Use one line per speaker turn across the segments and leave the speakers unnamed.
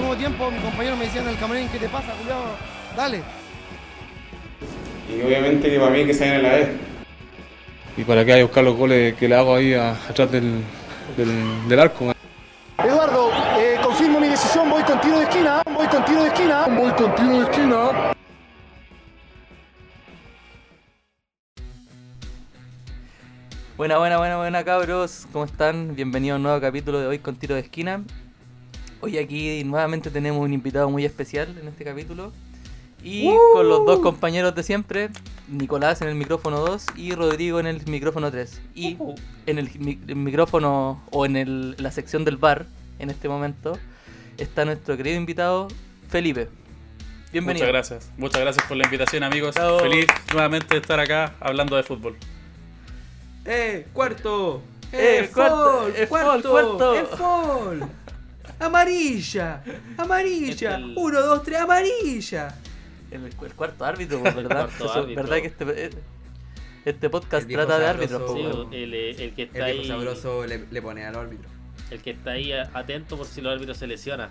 segundo tiempo, mi compañero me decía en el camarín, ¿qué te pasa, culiao? Dale.
Y obviamente que para mí que se en la vez.
¿Y para qué hay que buscar los goles que le hago ahí a- atrás del, del, del arco?
Eduardo, eh, confirmo mi decisión, voy con tiro de esquina, voy con tiro de esquina. Voy con tiro de esquina.
Buena, buena, buena, buena cabros, ¿cómo están? Bienvenidos a un nuevo capítulo de hoy con Tiro de Esquina. Hoy aquí nuevamente tenemos un invitado muy especial en este capítulo. Y con los dos compañeros de siempre, Nicolás en el micrófono 2 y Rodrigo en el micrófono 3. Y en el, mi- el micrófono o en el- la sección del bar, en este momento, está nuestro querido invitado Felipe. Bienvenido.
Muchas gracias. Muchas gracias por la invitación, amigos.
Bravo.
Feliz nuevamente de estar acá hablando de fútbol.
¡Eh! ¡Cuarto!
¡Eh, cuarto! ¡Eh, fall, cuarto!
¡Eh, fall! ¡Amarilla! ¡Amarilla!
El-
¡Uno, dos, tres, amarilla!
El, el cuarto árbitro, pues, ¿verdad?
cuarto
Eso,
árbitro.
¿Verdad que este, eh, este podcast trata de árbitros?
Sí,
pues,
el, el que
El
está
viejo
ahí,
sabroso le, le pone al árbitro.
el que está ahí atento por si los árbitros se lesiona.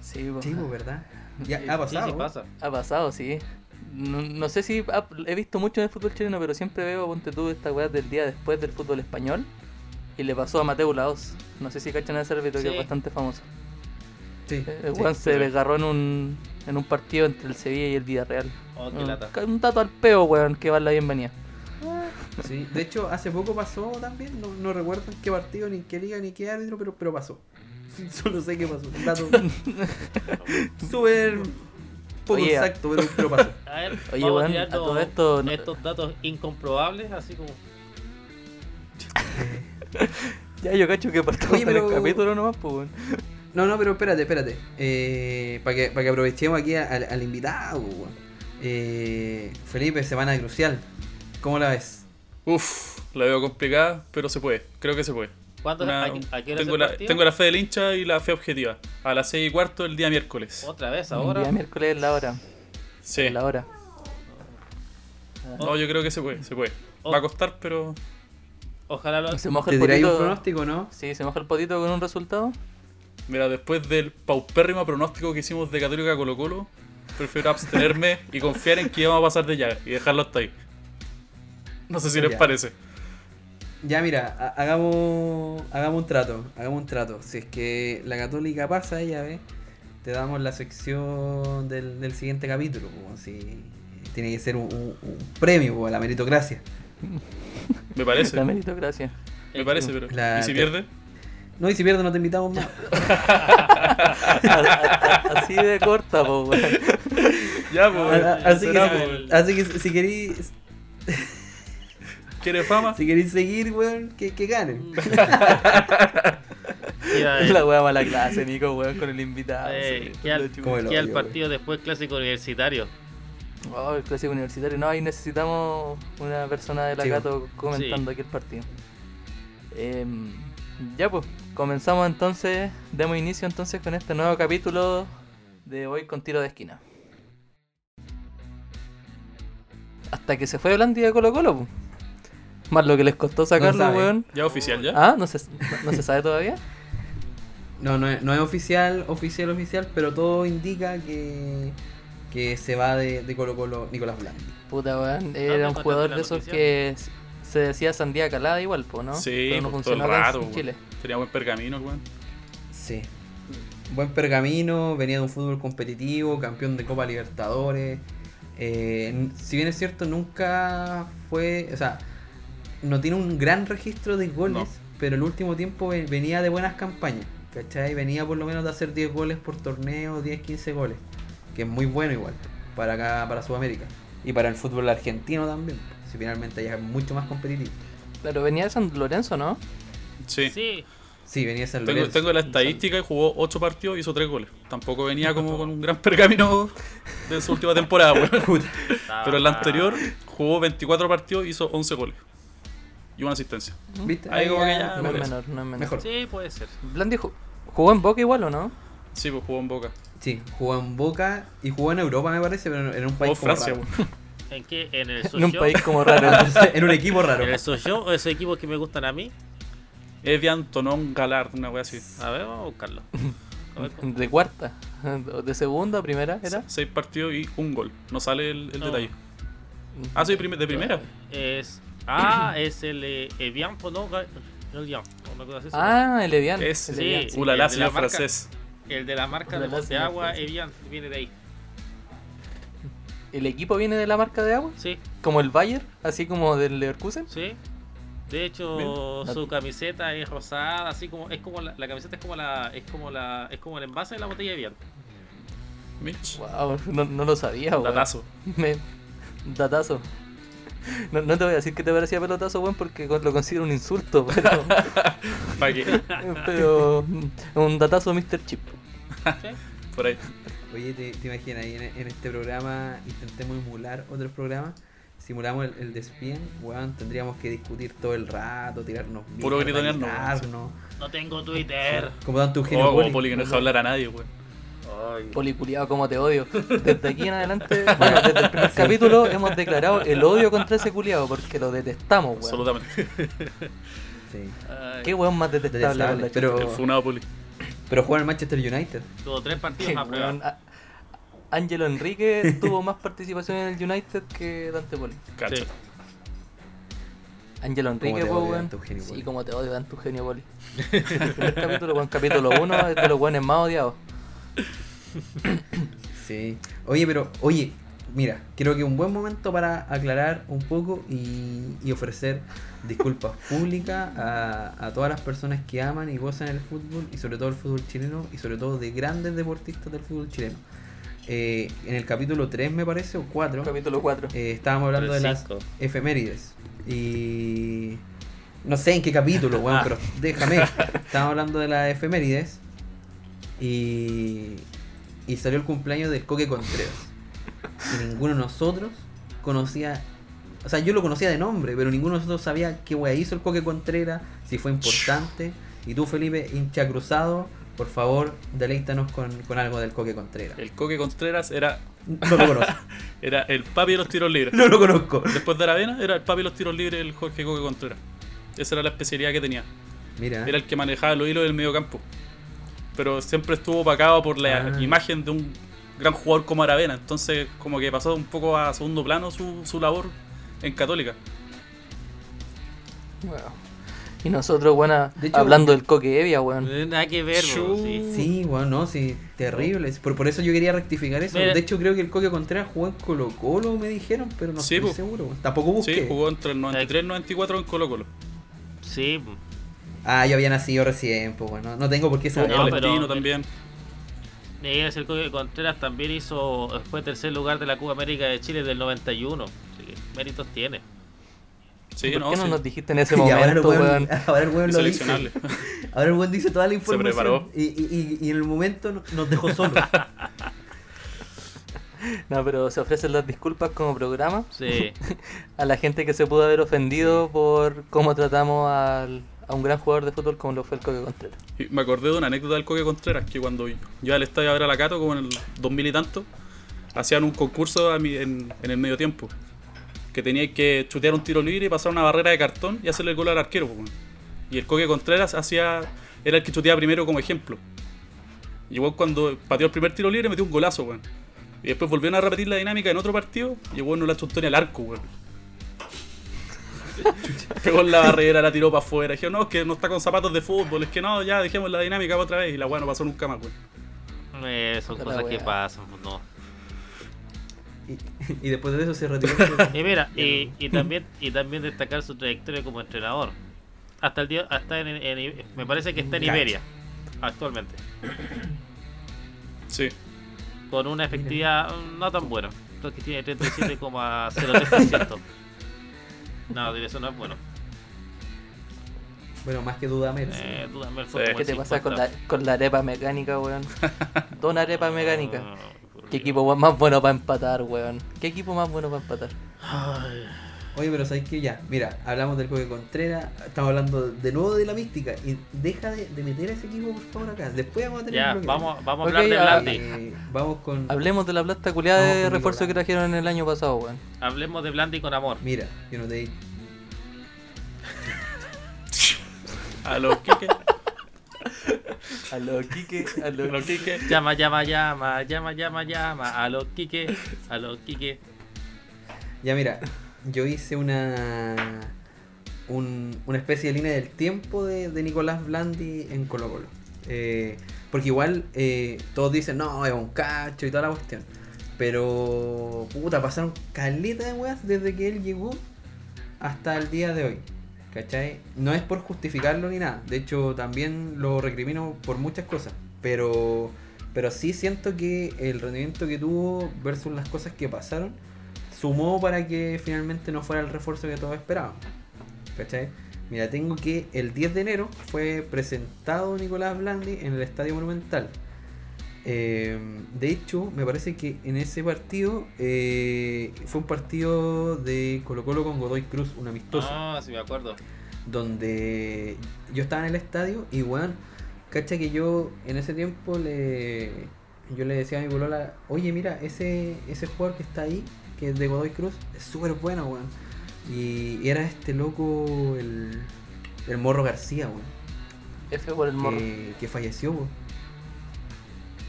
Sí,
Sí, pues, ¿verdad? Ya ha
Sí,
pasado.
sí pasa.
ha pasado, sí. No, no sé si ha- he visto mucho en el fútbol chileno, pero siempre veo, ponte tú, esta weá del día después del fútbol español. Y le pasó a Mateo Laos. No sé si cachan a ese árbitro que es bastante famoso.
Sí.
Eh, El
sí.
weón se desgarró en un, en un partido entre el Sevilla y el Villarreal.
Oh, qué
Un-
lata.
Un dato al peo, weón, que va la bienvenida.
Sí. De hecho, hace poco pasó también. No, no recuerdo en qué partido, ni en qué liga, ni qué árbitro, pero, pero pasó. Solo sé que pasó. Un dato súper poco
Oye,
exacto, pero, pero pasó.
A ver,
Oye,
vamos
weón,
tirando
a todo esto-
estos datos incomprobables, así como.
Ya yo cacho que partimos
Oye,
en el
pero-
capítulo nomás, pues, weón.
No, no, pero espérate, espérate. Eh, para que, para que aprovechemos aquí al, al invitado, weón. Eh, Felipe, semana crucial. ¿Cómo la ves?
Uf, la veo complicada, pero se puede. Creo que se puede.
¿Cuánto
Una-
a, qué- a qué hora es
tengo,
el
la, tengo la fe del hincha y la fe objetiva. A las 6 y cuarto el día miércoles.
Otra vez
El
ahora.
día miércoles es la hora.
Sí.
es La hora.
No, yo creo que se puede, se puede.
Oh.
Va a costar, pero
Ojalá lo.
Se moja
¿Te
el
tiráis un
potito.
pronóstico, no?
Sí, se moja el potito con un resultado.
mira, después del paupérrimo pronóstico que hicimos de Católica Colo Colo, prefiero abstenerme y confiar en que ya vamos a pasar de llave y dejarlo hasta ahí. No sé si les parece.
Ya, mira, ha- hagamos, hagamos un trato. Hagamos un trato. Si es que la Católica pasa, ya ve, te damos la sección del, del siguiente capítulo. Como si tiene que ser un, un- un premio a la meritocracia.
Me parece.
La meritocracia.
Me parece, pero.
La-
¿Y si pierde?
No, y si pierdes, no te invitamos más.
Así de corta, po, weón.
Ya, pues.
A- así,
será,
que, así que si queréis
¿Quiere fama?
si queréis seguir, weón, que, que ganen.
El,
La wea mala clase, Nico, weón, con el invitado.
eh,
sí,
queda el-
el
queda el
hoyo,
partido después clásico universitario.
Oh, el clásico universitario. No, ahí necesitamos una persona de la
Sí,
Gato comentando aquí el partido. Em, ya pues, comenzamos entonces, demos inicio entonces con este nuevo capítulo de hoy con tiro de esquina. Hasta que se fue Blandi de Colo Colo, po. Más lo que les costó sacarlo,
sabe.
weón.
Ya oficial, ya.
Ah, no se, no se sabe todavía.
No, no es, no es oficial, oficial, oficial, pero todo indica que, que se va de, de Colo Colo Nicolás Blandi.
Puta, weón.
¿Dónde
Era un jugador de esos que se decía sandía calada igual, po, ¿no?
Sí,
Pero no
pues, todo el
en. Chile.
Tenía buen pergamino, weón.
Sí. Buen pergamino, venía de un fútbol competitivo, campeón de Copa Libertadores. Eh, si bien es cierto, nunca fue. O sea, no tiene un gran registro de goles,
No.
pero el último tiempo ve- venía de buenas campañas. ¿Cachai? Venía por lo menos de hacer 10 goles por torneo, 10, 15 goles. Que es muy bueno igual, para acá, para Sudamérica. Y para el fútbol argentino también. Si finalmente ya es mucho más competitivo.
Pero venía de San Lorenzo, ¿no?
Sí.
Sí,
Sí, venía San
Tengo,
Lorenzo.
tengo la estadística y jugó 8 partidos y hizo 3 goles. Tampoco venía como con un gran pergamino de su última temporada,
estaba-
Pero en la anterior jugó 24 partidos y hizo 11 goles. Y una asistencia.
¿Viste?
Ahí como que ya-
No es menor, no es menor.
Mejor.
Sí, puede ser.
Blandi ju- jugó en Boca igual o no?
Sí, pues jugó en Boca.
Sí, jugó en Boca y jugó en Europa, me parece, pero en un país como
Francia,
raro.
¿En qué? ¿En el
En un
Sochaux?
país como raro.
en un equipo raro.
¿En el Sochaux o esos equipos que me gustan a mí?
Evian Tonon Galard, una wea así.
A ver, vamos a buscarlo. A ver, ¿cómo?
De cuarta, de segunda, primera, era.
Seis partidos y un gol. No sale el, el
No.
detalle. Ah, sí, prim- de primera.
Es. Ah, es el eh, Evian Tonon Ga- Gallian, una cosa así.
Ah, el Evian.
Es-
el
Sí,
Evian,
sí.
Ulala,
de
señor
marca. El de la marca de
señor
Agua. Evian, viene de ahí.
¿El equipo viene de la marca de agua?
Sí,
Como el Bayer, así como del Leverkusen.
sí. De hecho,
Bien.
su camiseta es rosada, así como es como la, la camiseta es como la es como la es como el envase de la botella de Evian.
Mitch.
Wow, no, no lo sabía.
Datazo.
Me... Datazo. No, no te voy a decir que te parecía pelotazo, weón, porque lo considero un insulto, pero,
¿Para qué?
pero mm, un datazo Mr. Chip.
¿Sí?
Por ahí.
Oye, ¿te, te imaginas ahí en, en este programa intentemos emular otros programas? Simulamos el, el despien, weón, tendríamos que discutir todo el rato, tirarnos
Puro gritonearnos,
No tengo Twitter.
Como tanto Eugenio
Oh, como.
Poli
que no deja hablar a nadie, weón.
Ay.
Policuliado, como te odio. Desde aquí en adelante, bueno, desde el primer capítulo hemos declarado el odio contra ese culiado porque lo detestamos, weón.
Absolutamente.
Sí.
Qué weón más detestable,
Detestable, pero-
El funado Poli.
Pero juega en Manchester United.
Tuvo tres partidos
Qué
más prueba.
weón. A- Ángelo Enrique tuvo más participación en el United que Dante Poli.
Cacha.
Sí.
Ángelo Enrique, weón. Sí, como te odio tanto Eugenio Poli. El primer capítulo, weón, capítulo 1 es de los weones más odiados.
Sí. Oye, pero, oye, mira, creo que un buen momento para aclarar un poco y, y ofrecer disculpas públicas a, a todas las personas que aman y gozan el fútbol y sobre todo el fútbol chileno y sobre todo de grandes deportistas del fútbol chileno. Eh, en el capítulo 3 me parece, o 4,
Capítulo 4.
eh, estábamos hablando de las efemérides. Y no sé en qué capítulo, weón, pero déjame. Estábamos hablando de las efemérides. Y, y salió el cumpleaños del Coque Contreras. Y ninguno de nosotros conocía. O sea, yo lo conocía de nombre, pero ninguno de nosotros sabía qué wea hizo el Coque Contreras, si fue importante. Y tú, Felipe, hincha cruzado, por favor, deleítanos con, con algo del Coque Contreras.
El Coque Contreras era,
No lo conozco.
era el papi de los tiros libres.
No lo conozco.
Después de Aravena era el papi de los tiros libres el Jorge Coque Contreras. Esa era la especialidad que tenía.
Mira.
Era el que manejaba los hilos del medio campo. Pero siempre estuvo opacado por la
Ah.
imagen de un gran jugador como Aravena. Entonces como que pasó un poco a segundo plano su, su labor en Católica.
Bueno. Y nosotros, bueno,
De hecho-
hablando del Coque Evia, weón.
Eh, Nada que ver, sí.
Sí, bueno, no, sí, terrible. Por, por eso yo quería rectificar eso.
Mira.
De hecho, creo que el Coque Contreras jugó en Colo Colo, me dijeron, pero no
Sí,
estoy
po.
seguro. Tampoco busqué.
Sí, jugó entre el 93 y el 94 en Colo Colo.
Sí,
Ah, yo había nacido recién, pues bueno, no tengo por qué saber.
No,
en
pero-
Palestino también.
Miguel el Coque Contreras también hizo, fue tercer lugar de la Copa América de Chile del 91. Así que méritos tiene.
Sí,
¿Por
no,
qué no
sí.
nos dijiste en ese
Y ahora el
momento,
weón, ahora el weón lo dice.
Seleccionable.
Ahora el weón dice toda la información.
preparó.
Y, y, y, en el momento no- nos dejó solos.
No, pero se ofrecen las disculpas como programa
Sí.
a la gente que se pudo haber ofendido por cómo tratamos al- a un gran jugador de fútbol como lo fue el Coque Contreras.
Me acordé de una anécdota del Coque Contreras, que cuando yo al estadio a ver a la Cato, como en el 2000 y tanto, hacían un concurso a mi- en, el medio tiempo. Que tenía que chutear un tiro libre y pasar una barrera de cartón y hacerle el gol al arquero. weón. Y el Coque Contreras hacía, era el que chuteaba primero como ejemplo. Y igual cuando pateó el primer tiro libre metió un golazo, weón. Y después volvieron a repetir la dinámica en otro partido y igual no la chutó ni al arco, weón. Pegó en la barrera, la tiró para afuera. Dijeron, no, es que no está con zapatos de fútbol, es que no, ya dejemos la dinámica otra vez. Y la weá no pasó nunca más, weón.
Eh, son cosas que pasan, pues no.
y, y después de eso se retiró.
Y mira, y, y también y también destacar su trayectoria como entrenador. Hasta el día, hasta en, en- me parece que está en
Cacha.
Iberia actualmente,
Sí.
con una efectividad no tan buena, porque tiene 37,03%. No, eso no es bueno.
bueno, más que duda, Mel.
Eh,
Sí.
fue
¿Qué te pasa con la,
50.
con la arepa mecánica, weón? Don arepa mecánica. ¿Qué equipo más bueno para empatar, weón? ¿Qué equipo más bueno para empatar?
Ay,
Oye, pero sabes que ya, mira, hablamos del Coque Contreras, estamos hablando de nuevo de la mística. Y deja de, de meter a ese equipo, por favor, acá. Después vamos a tener
ya, vamos, vamos a hablar de Blandi.
Eh, vamos con.
Hablemos de la plata culiada de refuerzo
Nicolás.
que trajeron en el año pasado, weón.
Hablemos de Blandi con amor.
Mira, yo no te
A los Quique.
A lo Quique, a
A
lo
los Quique.
Llama, llama, llama, llama, llama, llama. A los Quique, a los Quique.
Ya mira, yo hice una un- una especie de línea del tiempo de, de Nicolás Blandi en Colo Colo. Eh, porque igual eh, todos dicen, no, es un cacho y toda la cuestión. Pero, puta, pasaron caleta de weas desde que él llegó hasta el día de hoy. ¿Cachai? No es por justificarlo ni nada. De hecho, también lo recrimino por muchas cosas. Pero, pero sí siento que el rendimiento que tuvo versus las cosas que pasaron sumó para que finalmente no fuera el refuerzo que todos esperaban. ¿Cachai? Mira, tengo que el 10 de enero fue presentado Nicolás Blandi en el Estadio Monumental. Eh, de hecho, me parece que en ese partido eh, fue un partido de Colo Colo con Godoy Cruz, un amistoso
Ah, sí me acuerdo.
donde yo estaba en el estadio y weón, cacha que yo en ese tiempo le yo le decía a mi polola, oye mira, ese, ese jugador que está ahí, que es de Godoy Cruz, es súper bueno, weón. Y era este loco, el, el Morro García, weón,
F por el morro.
que, que falleció, weón.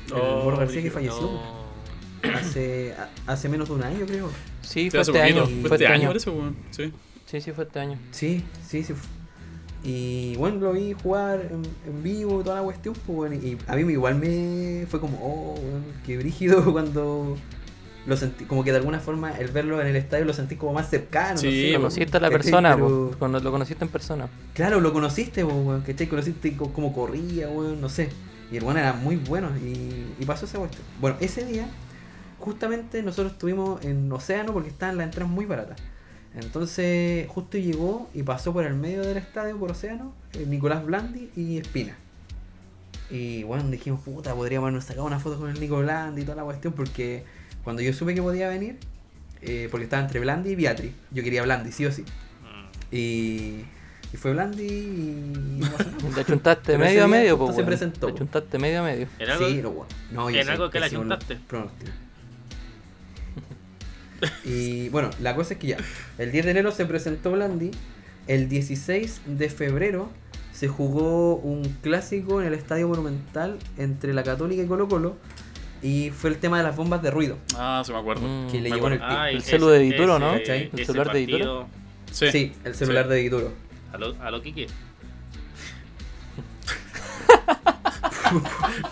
El
Oh,
Morro García que falleció
No.
hace, a- hace menos de un año, creo.
Sí,
Sí,
fue
hace
este
poquito.
año.
Fue este
este
año, parece, weón. Sí.
Sí, sí, fue este año.
Sí, sí, sí. Y bueno, lo vi jugar en, en vivo toda la cuestión, pues bueno, y a mí me- igual me fue como, oh, weón, qué brígido cuando lo sentí, como que de alguna forma el verlo en el estadio lo sentí como más cercano.
Sí,
no sé,
Conociste a la persona,
Pero-
po, cuando lo conociste en persona.
Claro, lo conociste, po, ¿cachai? Conociste co- cómo corría, weón, no sé. Y el weón era muy bueno y, y pasó esa cuestión. Bueno, ese día, justamente nosotros estuvimos en Océano porque estaban las entradas muy baratas. Entonces, justo llegó y pasó por el medio del estadio, por Océano, eh, Nicolás Blandi y Espina. Y bueno, dijimos, puta, podríamos habernos sacado una foto con el Nico Blandi y toda la cuestión, porque cuando yo supe que podía venir, eh, porque estaba entre Blandi y Beatriz, yo quería Blandi, sí o sí.
Mm.
Y, y fue Blandi y.
Le chuntaste medio a medio, pues.
se presentó.
Le chuntaste medio a medio.
¿En algo?
Sí, no, bueno. No, yo
¿En algo que la chuntaste?
pronósticos. y bueno, la cosa es que ya. El 10 de enero se presentó Blandi. El 16 de febrero se jugó un clásico en el Estadio Monumental entre la Católica y Colo Colo. Y fue el tema de las bombas de ruido.
Ah, se me acuerdo.
Mm.
Que le llegó en el pico.
Ah,
El celu de Dituro, ¿no?
ese-
¿Cachai?
El celular de
partido-
Sí.
Sí, el celular
Sí.
de Dituro.
A lo, a lo Quique.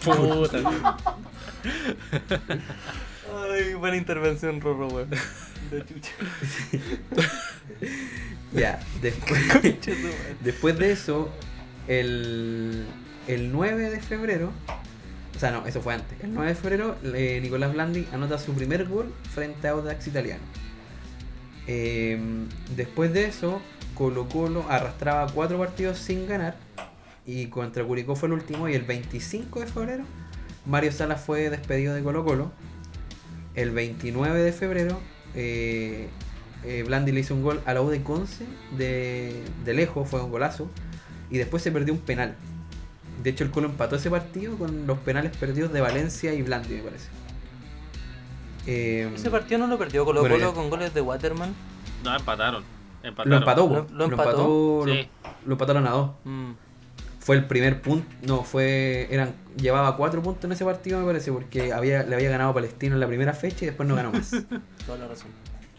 Puta.
Ay, buena intervención, Rorro, weón. De chucha.
Ya, después, después de eso, el, el 9 de febrero, sea, no, eso fue antes. El 9 de febrero, Nicolás Blandi anota su primer gol frente a Audax Italiano. Eh, después de eso, Colo Colo arrastraba cuatro partidos sin ganar y contra Curicó fue el último. Y el 25 de febrero, Mario Salas fue despedido de Colo Colo. El 29 de febrero, eh, eh, Blandi le hizo un gol a la U de Conce de, de lejos, fue un golazo. Y después se perdió un penal. De hecho, el Colo empató ese partido con los penales perdidos de Valencia y Blandi, me parece. Eh,
Ese partido no lo perdió Colo
Bueno,
Colo
ya.
con goles de Waterman.
No, empataron.
lo
Empataron.
empató,
Lo- lo
lo
empató.
empató, lo-
Sí.
lo empataron a dos.
Mm.
Fue el primer punto, no, fue, eran, llevaba cuatro puntos en ese partido me parece, porque había, le había ganado a Palestino en la primera fecha y después no ganó más.
Toda la razón.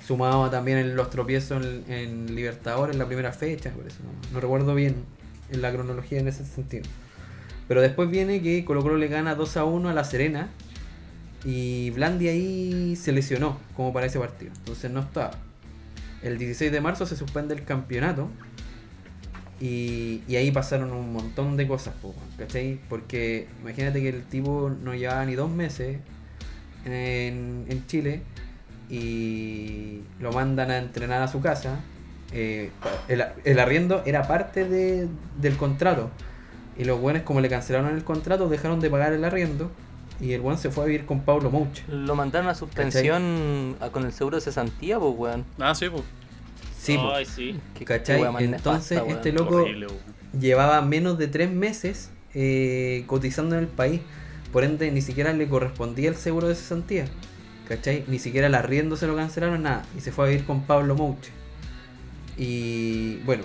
Sumado también en los tropiezos en, en Libertadores en la primera fecha, por eso no, no recuerdo bien en la cronología en ese sentido. Pero después viene que Colo Colo le gana 2 a 1 a La Serena y Blandi ahí se lesionó como para ese partido, entonces no estaba. El 16 de marzo se suspende el campeonato y, y ahí pasaron un montón de cosas, ¿cachai? Porque imagínate que el tipo no llevaba ni dos meses en, en Chile y lo mandan a entrenar a su casa. eh, el, el arriendo era parte de- del contrato. Y los buenos, como le cancelaron el contrato, dejaron de pagar el arriendo. Y el buen se fue a vivir con Pablo Mouche.
Lo mandaron a suspensión a- con el seguro de cesantía, pues, weón.
Ah, sí, pues.
Sí, po.
Ay, sí.
¿Cachai? Entonces,
nefasta,
este
weón.
loco
Horrible, weón.
llevaba menos de tres meses eh, cotizando en el país. Por ende, ni siquiera le correspondía el seguro de cesantía. ¿Cachai? Ni siquiera el arriendo se lo cancelaron, nada. Y se fue a vivir con Pablo Mouche. Y bueno,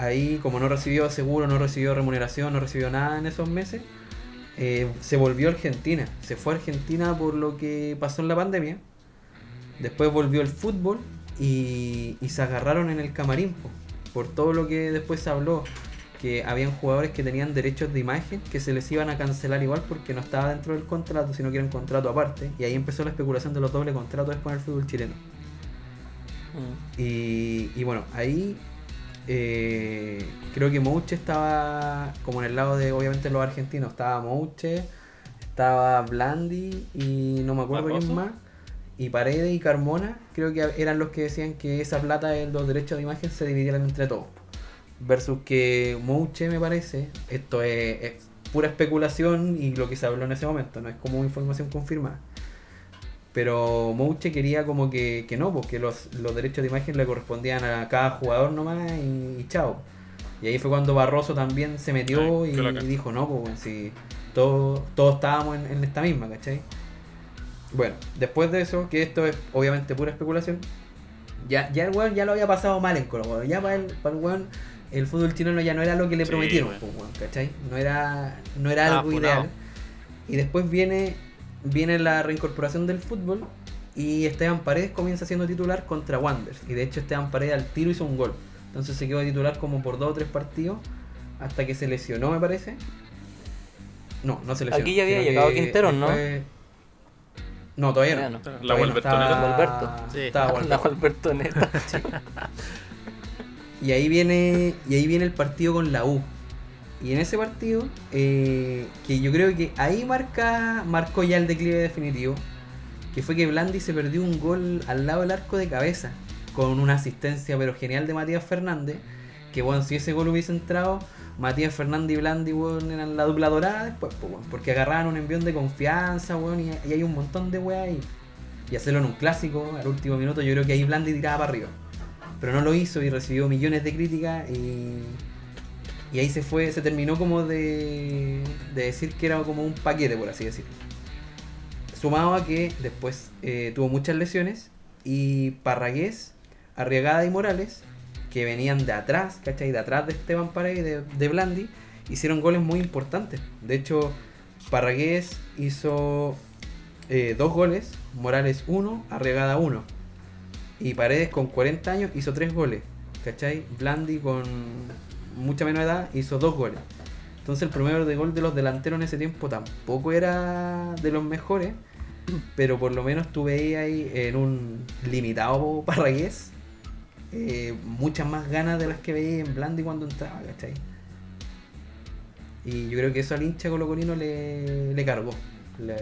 ahí como no recibió seguro, no recibió remuneración, no recibió nada en esos meses, eh, se volvió a Argentina. Se fue a Argentina por lo que pasó en la pandemia. Después volvió el fútbol y, y se agarraron en el camarín po, por todo lo que después se habló. Que habían jugadores que tenían derechos de imagen que se les iban a cancelar igual porque no estaba dentro del contrato, sino que era un contrato aparte. Y ahí empezó la especulación de los dobles contratos después en el fútbol chileno.
Mm.
Y, y bueno, ahí eh, creo que Mouche estaba como en el lado de obviamente los argentinos. Estaba Mouche, estaba Blandi y no me acuerdo quién más. Y Paredes y Carmona creo que eran los que decían que esa plata de los derechos de imagen se dividieran entre todos. Versus que Mouche me parece, esto es, es pura especulación y lo que se habló en ese momento, no es como información confirmada. Pero Mouche quería como que, que no, porque los, los derechos de imagen le correspondían a cada jugador nomás y, y chao. Y ahí fue cuando Barroso también se metió
Ay,
y, dijo, no, pues si todos, todos estábamos en, en esta misma, ¿cachai? Bueno, después de eso, que esto es obviamente pura especulación, ya, ya el weón ya lo había pasado mal en Colo. Ya para el, para el weón, el fútbol chileno ya no era lo que le
Sí,
prometieron, pues, weón, ¿cachai? No era, no era algo
funado.
ideal. Y después viene, viene la reincorporación del fútbol y Esteban Paredes comienza siendo titular contra Wanderers. Y de hecho Esteban Paredes al tiro hizo un gol. Entonces se quedó titular como por dos o tres partidos hasta que se lesionó, me parece. No, no se lesionó.
Aquí ya había
que
llegado Quinteros, ¿no?
después- No, todavía no.
La
Todavía no, estaba-
Gualberto.
Sí.
La
Gualberto.
Gualberto Neta.
Y ahí viene y ahí viene el partido con la U. Y en ese partido, eh, que yo creo que ahí marca marcó ya el declive definitivo, que fue que Blandi se perdió un gol al lado del arco de cabeza, con una asistencia pero genial de Matías Fernández, que bueno, si ese gol hubiese entrado, Matías Fernández y Blandi, weón, eran la dupla dorada después, pues, porque agarraban un envión de confianza, y, y hay un montón de weas ahí. Y hacerlo en un clásico, al último minuto, yo creo que ahí Blandi tiraba para arriba pero no lo hizo y recibió millones de críticas y, y ahí se fue, se terminó como de, de decir que era como un paquete, por así decirlo. Sumado a que después eh, tuvo muchas lesiones y Parragués, Arriagada y Morales, que venían de atrás, ¿cachai? De atrás de Esteban Paredes de, Blandi, hicieron goles muy importantes. De hecho, Parragués hizo eh, dos goles, Morales uno, Arriagada uno. Y Paredes con 40 años hizo 3 goles. ¿Cachai? Blandi con mucha menos edad hizo 2 goles. Entonces el promedio de gol de los delanteros en ese tiempo tampoco era de los mejores. Pero por lo menos tuve ahí, ahí en un limitado Parragués. eh, muchas más ganas de las que veía en Blandi cuando entraba, ¿cachai? Y yo creo que eso al hincha colocolino le, le cargó. Le-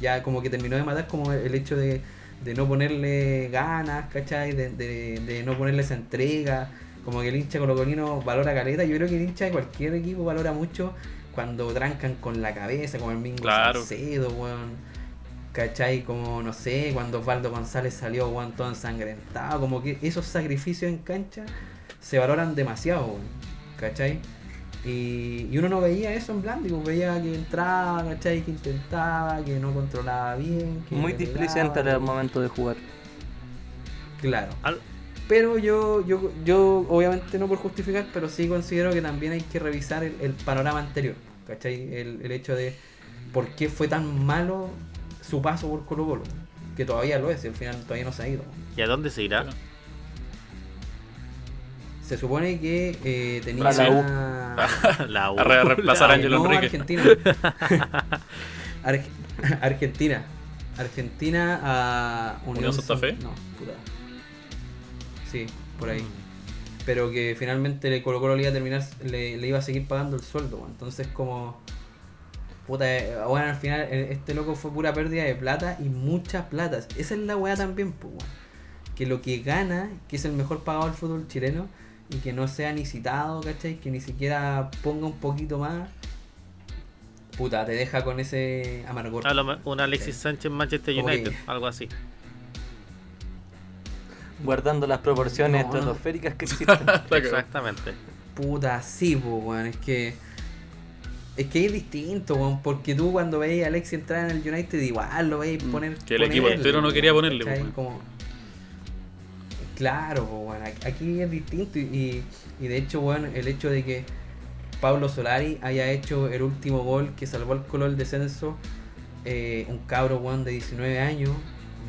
ya como que terminó de matar como el hecho de, de no ponerle ganas, ¿cachai? De, de, de no ponerle esa entrega. Como que el hincha colocolino valora caleta. Yo creo que el hincha de cualquier equipo valora mucho cuando trancan con la cabeza, como el Mingo
Claro.
Salcedo, weón. ¿Cachai? Como, no sé, cuando Osvaldo González salió, weón, todo ensangrentado. Como que esos sacrificios en cancha se valoran demasiado, weón. ¿Cachai? Y, y uno no veía eso en Blandi, pues veía que entraba, ¿cachai? Que intentaba, que no controlaba bien. Que
Muy displicente al momento de jugar.
Claro.
Al-
Pero yo, yo, yo, obviamente no por justificar, pero sí considero que también hay que revisar el, el panorama anterior. ¿Cachai? El, el hecho de por qué fue tan malo su paso por Colo Colo. Que todavía lo es, y al final todavía no se ha ido.
¿Y a dónde se irá?
Se supone que eh, tenía
A la U.
la U.
A re- a reemplazar a Ángelo
no,
Enrique.
Argentina. Arge- Argentina. Argentina a
¿Unión Santa Fe?
No, puta. Sí, por ahí. Pero que finalmente le Colo Colo le iba a terminar, le, le iba a seguir pagando el sueldo. Entonces como. Puta, eh, bueno, al final eh, este loco fue pura pérdida de plata y muchas platas. Esa es la weá también, pues. Que lo que gana, que es el mejor pagado del fútbol chileno, y que no sea ni citado, ¿cachai? Que ni siquiera ponga un poquito más. Puta, te deja con ese amargor.
A lo me- un Alexis Sánchez Manchester United, algo así.
Guardando las proporciones
No,
estratosféricas que existen.
Exactamente.
Puta, sí, pues, weón. Es que. Es que es distinto, weón. Porque tú cuando veis a Alexis entrar en el United, igual lo veis poner.
Mm, que el
poner
equipo entero no quería ponerle,
¿cachai?
weón.
Como- Claro, weón, aquí- es distinto y, de hecho, bueno, el hecho de que Pablo Solari haya hecho el último gol que salvó al Colo del descenso, eh, un cabro weón, de 19 años,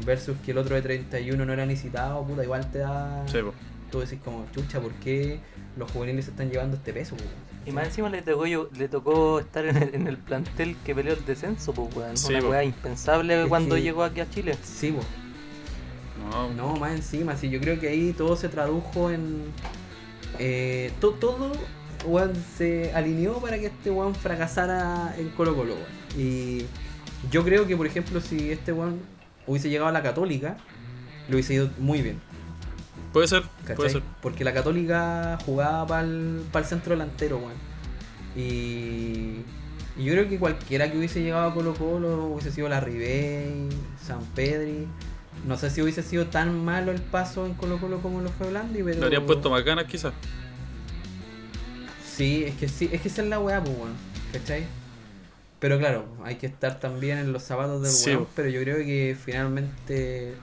versus que el otro de 31 no era ni citado, puta, igual te da...
Sí, po.
Tú decís como, chucha, ¿por qué los juveniles se están llevando este peso? po?
Y más encima le tocó, yo- le tocó estar en el, en el plantel que peleó el descenso, pues weón.
Sí,
Una
po.
weá impensable
Es
cuando
que-
llegó aquí a Chile.
Sí, po.
No,
No, más encima, sí, yo creo que ahí todo se tradujo en. eh, to- todo weón, se alineó para que este weón fracasara en Colo Colo. weón. Y yo creo que, por ejemplo, si este weón hubiese llegado a la Católica, le hubiese ido muy bien.
Puede ser,
¿cachai?
puede ser.
Porque la Católica jugaba para el, centro delantero, weón. Y, y yo creo que cualquiera que hubiese llegado a Colo Colo hubiese sido la Ribey, San Pedri. No sé si hubiese sido tan malo el paso en Colo Colo como lo fue Blandi, pero.
Le habrían puesto más ganas quizás.
Sí, es que sí, es que esa es la weá, pues, weón. ¿Cachai? Pero claro, hay que estar también en los zapatos del
Sí,
weón, pero yo creo que finalmente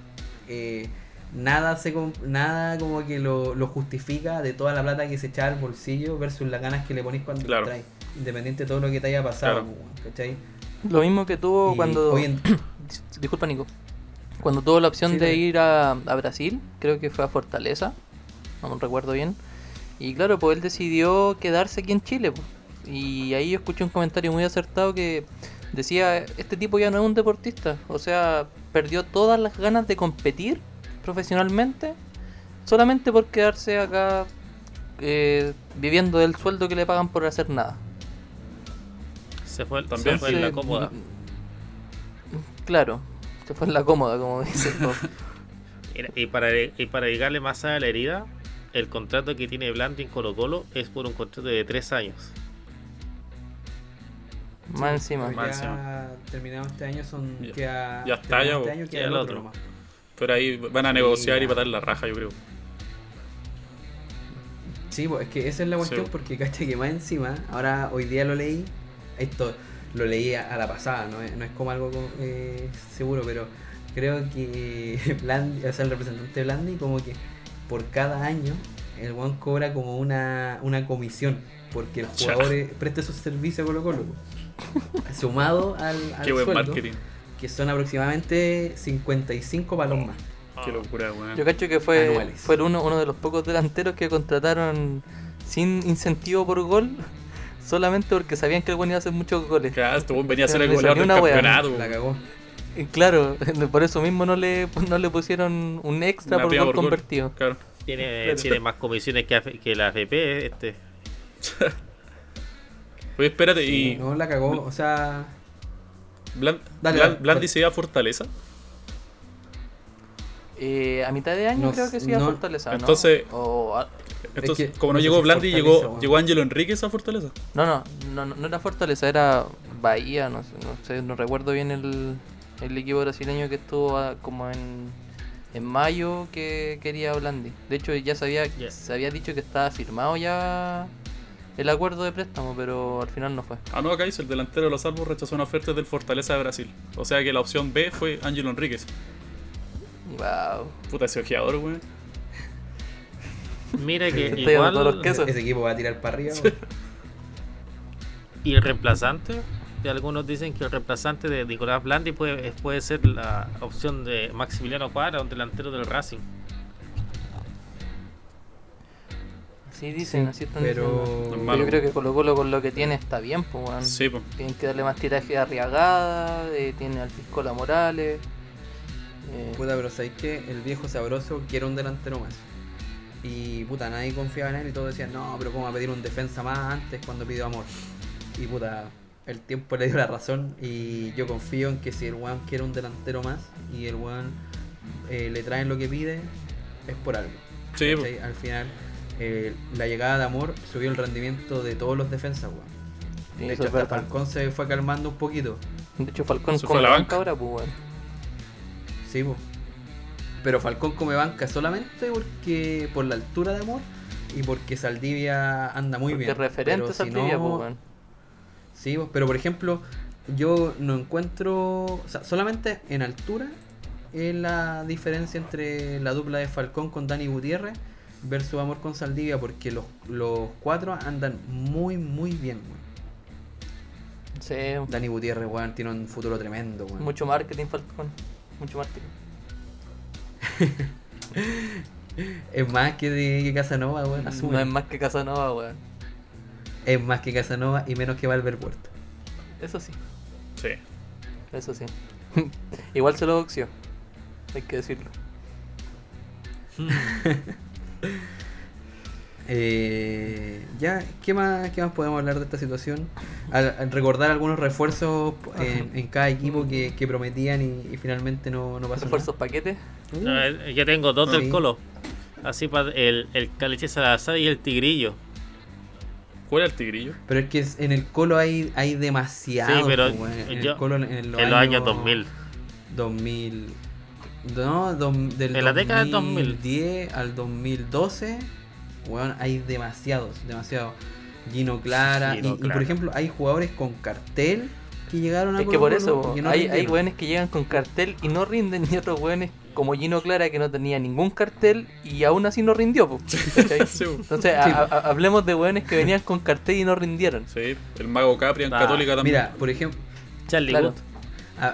eh, nada se nada como que lo, lo justifica de toda la plata que se echa al bolsillo versus las ganas que le ponís cuando
Claro.
lo traes. Independiente de todo lo que te haya pasado,
Claro.
¿cachai?
Lo mismo que tuvo
Y
cuando.
hoy en-
Dis- Disculpa, Nico. Cuando tuvo la opción
Sí,
de ir a, a Brasil, creo que fue a Fortaleza, no me recuerdo bien. Y claro, pues él decidió quedarse aquí en Chile. pues. Y ahí yo escuché un comentario muy acertado que decía, este tipo ya no es un deportista. O sea, perdió todas las ganas de competir profesionalmente solamente por quedarse acá eh, viviendo del sueldo que le pagan por hacer nada.
Se fue,
También.
se fue en la cómoda.
mm, Claro, se fue en la cómoda, como dice.
Y para, y para llegarle más a la herida, el contrato que tiene Blandi en Colo Colo es por un contrato de 3 años.
Más encima.
Más
ya terminado este año son
Ya.
queda,
Ya está, ya,
este
po.
año queda
Ya
el otro
otro.
Pero ahí van a negociar
Sí,
y patar la raja, yo creo.
Sí, pues es que esa es la cuestión
Sí.
porque caché que más encima, ahora hoy día lo leí, esto lo leí a, a la pasada, no es, no es como algo eh, seguro, pero creo que Blandi, o sea, el representante Blandi como que por cada año el one cobra como una, una comisión porque el jugador eh, preste sus servicios a Colo Colo. Sumado al, al
Qué buen
sueldo,
marketing.
que son aproximadamente 55 palos más.
Qué locura, weón.
Yo cacho que fue,
Anuales.
fue uno, uno de los pocos delanteros que contrataron sin incentivo por gol, solamente porque sabían que el buen iba a hacer muchos goles.
Claro, este venía a
Se
ser el
le
goleador
salió
del
una wea.
campeonato.
La cagó.
Y claro, por eso mismo no le, no le pusieron un extra
Una
por gol
por gol.
convertido.
Claro.
Tiene,
Claro.
tiene más comisiones que, que la AFP. Este.
Oye, espérate, y.
No, la cagó, o sea...
Blan-
Dale,
Blan-
dale.
Blandi se iba a Fortaleza.
Eh, a mitad de año
No
creo que sí a
no.
Fortaleza, ¿no?
Entonces-
O a-
Entonces,
que
como no, llegó Blandi, llegó, llegó Ángelo Enríquez a Fortaleza.
no, no, no, no, era Fortaleza, era Bahía, no sé, no, sé, no recuerdo bien el, el equipo brasileño que estuvo ah, como en, en mayo que quería a Blandi. De hecho, ya se había, se había dicho que estaba firmado ya el acuerdo de préstamo, pero al final no fue.
Ah, no, acá dice el delantero de los Albos rechazó una oferta del Fortaleza de Brasil. O sea que la opción B fue Ángelo Enríquez.
Wow.
Puta, ese ojeador, weón.
Mira que
Estoy dando todos los
igual.
quesos.
Ese equipo va a tirar para arriba.
Y el reemplazante. Algunos dicen que el reemplazante de Nicolás Blandi puede, puede ser la opción de Maximiliano Cuadra, un delantero del Racing.
Sí, dicen, así están
pero-
diciendo. Pero yo creo que Colo Colo con lo que tiene está bien, pues, weón.
Sí, pues.
Tienen que darle más tiraje a Arriagada, eh, tiene al Piscola Morales. eh,
Puta, pero ¿sabéis que El viejo sabroso quiere un delantero más. Y puta, nadie confiaba en él y todos decían, no, pero ¿cómo va a pedir un defensa más antes cuando pidió amor? Y puta, el tiempo le dio la razón y yo confío en que si el weón quiere un delantero más y el weón eh, le traen lo que pide, es por algo.
Sí.
Al final, eh, la llegada de amor subió el rendimiento de todos los defensas, weón.
sí,
De hecho, hasta. Falcón se fue calmando un poquito.
De hecho, Falcón
Se
come
la banca.
banca ahora, pues, weón.
Sí, po. Pero Falcón come banca solamente porque por la altura de amor y porque Saldivia anda muy
Porque
bien.
referente
Pero si
Saldivia,
no-
pues, weón.
Sí, po, pero por ejemplo, yo no encuentro. O sea, solamente en altura es la diferencia entre la dupla de Falcón con Dani Gutiérrez versus Amor con Saldivia, porque los, los cuatro andan muy, muy bien, weón.
Sí,
Dani Gutiérrez, weón, tiene un futuro tremendo, weón.
mucho marketing Falcón. Mucho marketing.
Es más que, de, que Casanova, weón. asume.
No es más que Casanova, weón.
Es más que Casanova y menos que Valver Huerta.
Eso sí,
Sí.
eso sí. Igual se lo boxeó. Hay que decirlo.
Eh, ya, ¿qué más, ¿qué más podemos hablar de esta situación? Al, al recordar algunos refuerzos en, en cada equipo que, que prometían y, y finalmente no, no pasó
Refuerzos paquetes.
nada.
Eh, ya tengo dos
Sí.
del Colo. Así para el, el Caliche Salazar y el Tigrillo.
¿Cuál era el tigrillo?
Pero es que es- en el Colo hay, hay demasiado.
Sí, pero
pues, en
yo-
el Colo en, en los,
en los años 2000.
2000. No, del
En la década del 2000.
2010 al 2012, weón, hay demasiados, demasiados. Gino Clara,
Gino
y, y, por ejemplo, hay jugadores con cartel que llegaron a
Es que por eso
y que no
hay, hay weones que llegan con cartel y no rinden, y otros weones como Gino Clara que no tenía ningún cartel y aún así no rindió.
Sí.
Entonces, a- a- hablemos de weones que venían con cartel y no rindieron.
Sí, el mago Capri en
Ah,
Católica también.
Mira, por ejemplo,
Charlie
Claro.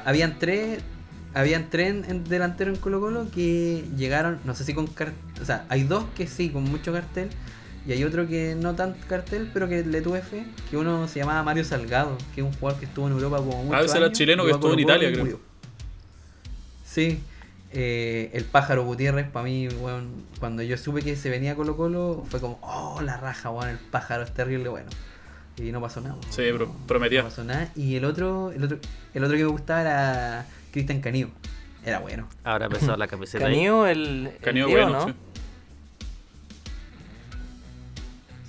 Habían tres habían tres en, en delantero en Colo Colo que llegaron, no sé si con cartel, o sea, hay dos que sí, con mucho cartel, y hay otro que no tan cartel, pero que le tuve fe, que uno se llamaba Mario Salgado, que es un jugador que estuvo en Europa como muchos
Ah, ese era chileno que
a
estuvo en Italia, creo.
murió. Sí, eh, el pájaro Gutiérrez, para mí, weón, cuando yo supe que se venía a Colo Colo, fue como, oh, la raja, weón, el pájaro es terrible, bueno. Y no pasó nada.
Sí, pero prometía.
No pasó nada. Y el otro, el otro, el otro que me gustaba era Cristian Canío. Era bueno.
Ahora empezó la camiseta ahí.
Canío, el, el
Canío
Diego,
bueno,
¿no?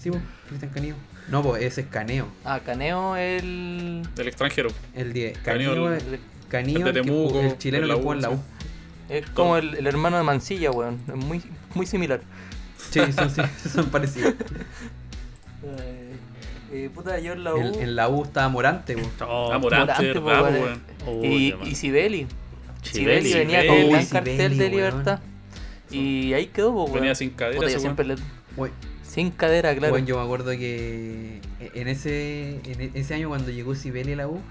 sí.
Po, Cristian Canío. No, pues ese es Caneo.
Ah, Caneo, el...
Del extranjero.
El 10.
Canío,
Canío,
el-
el, Canío,
el de
el,
Temuco,
el chileno
de la
que jugó en la
U.
Es como el, el hermano de Mancilla, weón. Es muy, muy similar.
Sí, son, sí, son parecidos.
Eh, puta, yo en la U...
En, en la U estaba Morante, po.
Oh,
Ah, Morante,
Morante,
¿verdad,
po,
po,
weón.
Uy,
y, Sibeli.
Sibeli,
venía con un gran cartel de
weón.
libertad. Y ahí quedó, weón.
Venía sin cadera
Puta, siempre le... Sin cadera, claro.
Bueno, yo me acuerdo que en ese, en ese año cuando llegó Sibeli a la U,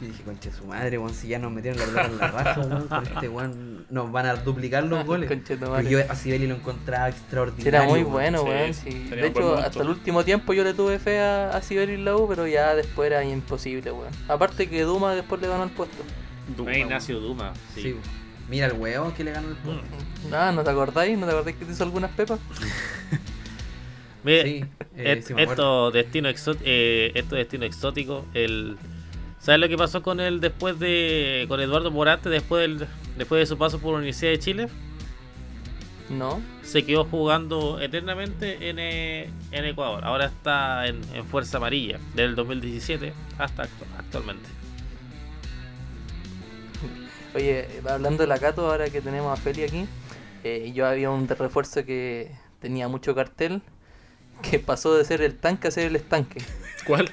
yo dije, concha de su madre, weón, si ya nos metieron la pelota en la raja, weón, con este weón nos van a duplicar los goles.
Madre.
yo a Sibeli lo encontraba extraordinario.
Era muy bueno, weón. sí. De hecho, hasta el último tiempo yo le tuve fe a, a Sibeli en la U, pero ya después era imposible, weón. Aparte que Duma después le ganó el puesto.
Duma,
Ignacio Duma. Sí.
Mira el weón que le ganó el puesto.
Ah, ¿no te acordáis? ¿No te acordáis que te hizo algunas pepas?
Mire,
Sí, eh,
et-
sí me acuerdo.
estos destinos exóticos, estos destinos exóticos, el ¿sabes lo que pasó con él después de con Eduardo Morante después del, después de su paso por la Universidad de Chile?
No.
Se quedó jugando eternamente en, eh, en Ecuador. Ahora está en, en Fuerza Amarilla desde el 2017 hasta actu- actualmente.
Oye, hablando de la Cato, ahora que tenemos a Feli aquí, eh, yo había un refuerzo que tenía mucho cartel, que pasó de ser el tanque a ser el estanque.
¿Cuál?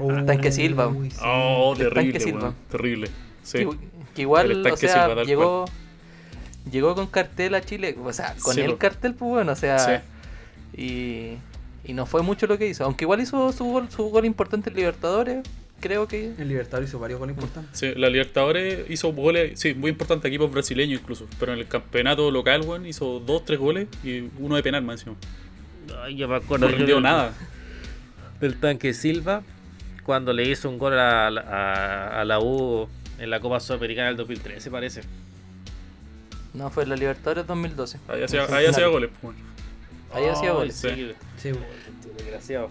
El tanque Silva.
Uy, sí.
Oh,
el
terrible,
tanque Silva.
Terrible. Sí.
Que, que igual, o sea,
Silva,
llegó, llegó con cartel a Chile, o sea, con
Sí,
el cartel, pues bueno, o sea,
Sí.
y, y no fue mucho lo que hizo, aunque igual hizo su gol, su gol importante en Libertadores, creo que...
El Libertador hizo varios goles importantes.
Sí, la Libertadores hizo goles, sí, muy importantes equipos brasileños incluso. Pero en el campeonato local, weón, hizo dos, tres goles y uno de penal más encima.
Ay, yo me acuerdo
No
yo
rindió
del-
nada.
Del tanque Silva cuando le hizo un gol a, la- a- a la U en la Copa Sudamericana del 2013 parece.
No, fue en la Libertadores 2012.
Ahí hacía, ahí hacía goles, pues.
Ahí hacía
Ay,
goles.
sí.
Sí, weón.
Desgraciado.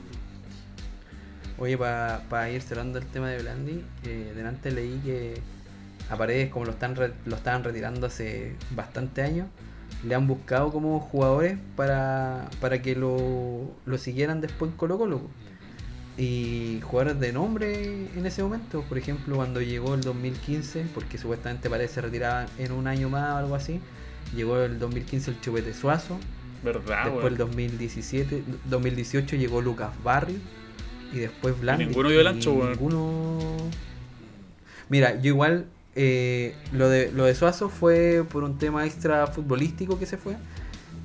Oye, para ir cerrando el tema de Blandi, eh, delante leí que a Paredes, como lo están re- lo estaban retirando hace bastante años, le han buscado como jugadores para, para que lo, lo siguieran después en Colo Colo. Y jugadores de nombre en ese momento, por ejemplo, cuando llegó el 2015, porque supuestamente Paredes se retiraba en un año más o algo así, llegó el 2015 el Chupete Suazo,
¿Verdad,
Después
weón?
el 2017, 2018 llegó Lucas Barrio y después Blandi.
ninguno dio el ancho, weón.
Ninguno. Mira, yo igual eh, lo, de, lo de Suazo fue por un tema extra futbolístico que se fue.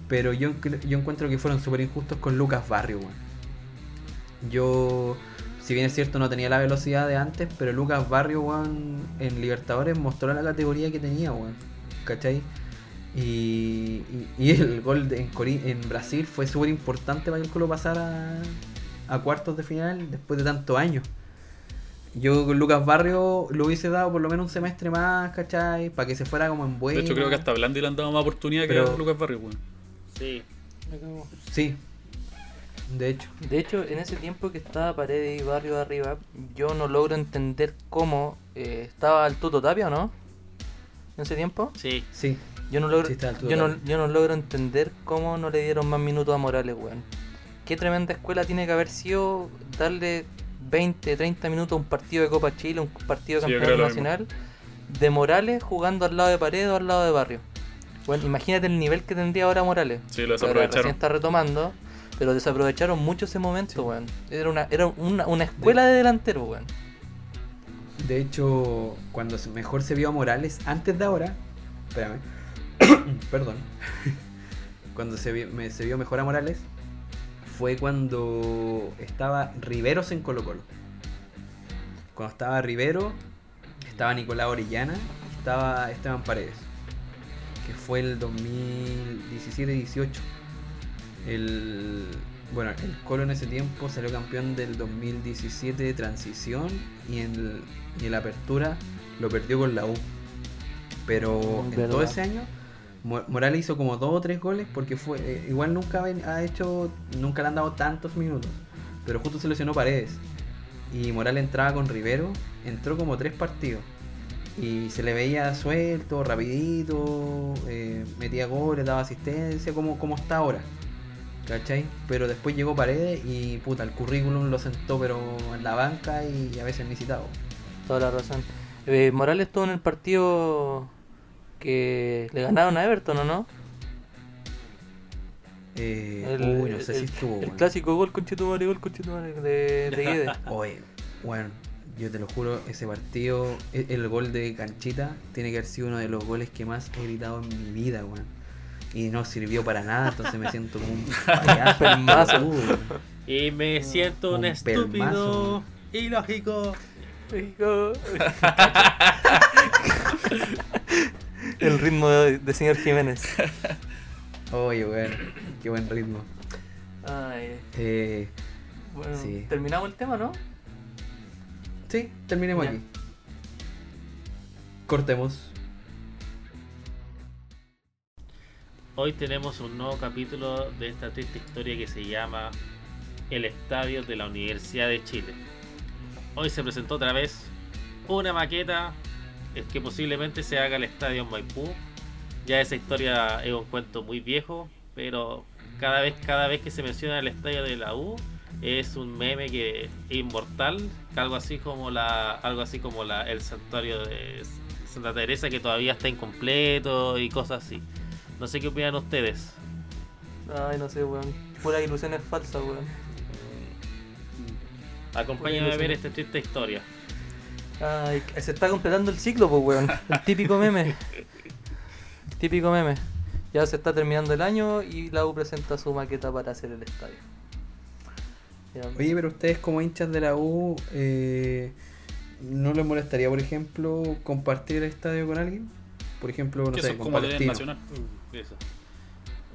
Pero yo, yo encuentro que fueron súper injustos con Lucas Barrio, weón. Yo, si bien es cierto, no tenía la velocidad de antes, pero Lucas Barrio, weón, en Libertadores mostró la categoría que tenía, weón. ¿Cachai? Y, y, y el gol de- en, Cori- en Brasil fue súper importante para que el Colo pasara a cuartos de final después de tantos años. Yo con Lucas Barrio lo hubiese dado por lo menos un semestre más, ¿cachai? Para que se fuera como en buena.
De hecho, creo que hasta Blandi le han dado más oportunidad que a Lucas Barrio, weón.
Sí.
Sí. De hecho.
De hecho, en ese tiempo que estaba Paredes y Barrio arriba, yo no logro entender cómo eh, estaba el Tuto Tapia, ¿o no? En ese tiempo.
Sí.
Sí.
Yo no logro,
Sí,
yo no, yo no logro entender cómo no le dieron más minutos a Morales, weón. Qué tremenda escuela tiene que haber sido darle 20, 30 minutos a un partido de Copa Chile, un partido de
Sí,
campeonato nacional, de Morales jugando al lado de Paredes o al lado de Barrio. Bueno, imagínate el nivel que tendría ahora Morales.
Sí, lo
que ahora
desaprovecharon.
recién está retomando, pero desaprovecharon mucho ese momento, weón. Era una, era una, una escuela de delantero, weón.
De hecho, cuando mejor se vio a Morales, antes de ahora, espérame, perdón, cuando se vio, me- se vio mejor a Morales, fue cuando estaba Riveros en Colo Colo. Cuando estaba Rivero, estaba Nicolás Orellana, estaba Esteban Paredes, que fue el 2017-18. El, bueno, el Colo en ese tiempo salió campeón del 2017 de transición y en, el- y en la apertura lo perdió con la U. Pero en
Verdad.
todo ese año Mo- Morales hizo como dos o tres goles porque fue eh, igual nunca ha hecho nunca le han dado tantos minutos, pero justo se lesionó Paredes y Morales entraba con Rivero, entró como tres partidos y se le veía suelto, rapidito, eh, metía goles, daba asistencia, como, como está ahora. ¿Cachai? Pero después llegó Paredes y puta, el currículum lo sentó pero en la banca y a veces ni citado.
Toda la razón. Eh, Morales estuvo en el partido que le ganaron a Everton, ¿o no?
Eh,
El,
uy, no sé
el-
si estuvo.
el clásico gol con Chetumare, gol con Chetumare de, de Guedes.
Oye, bueno, yo te lo juro, ese partido, e- el gol de Canchita, tiene que haber sido uno de los goles que más he gritado en mi vida, weón. Y no sirvió para nada, entonces me siento como un payaso. Weón.
Y me siento un,
Un
estúpido
pelmazo.
ilógico.
el ritmo de, de señor Jiménez.
Oye, weón, qué buen ritmo.
Ay,
Eh,
bueno,
Sí.
terminamos el tema, ¿no?
sí, terminemos
Ya.
aquí. Cortemos.
Hoy tenemos un nuevo capítulo de esta triste historia que se llama El Estadio de la Universidad de Chile. Hoy se presentó otra vez una maqueta que posiblemente se haga el estadio Maipú. Ya esa historia es un cuento muy viejo, pero cada vez, cada vez que se menciona el estadio de la U es un meme que inmortal, algo así como la, algo así como la, el santuario de Santa Teresa que todavía está incompleto y cosas así. No sé qué opinan ustedes.
Ay, no sé, weón. Pura ilusiones falsas, weón.
Acompáñenme a
Oye,
ver esta triste historia.
Ay, se está completando el ciclo, pues, weón. El típico meme. El típico meme. Ya se está terminando el año y la U presenta su maqueta para hacer el estadio. Ya.
Oye, pero ustedes como hinchas de la U, eh, ¿no les molestaría, por ejemplo, compartir el estadio con alguien? Por ejemplo, no sé, con Palestino.
Eso.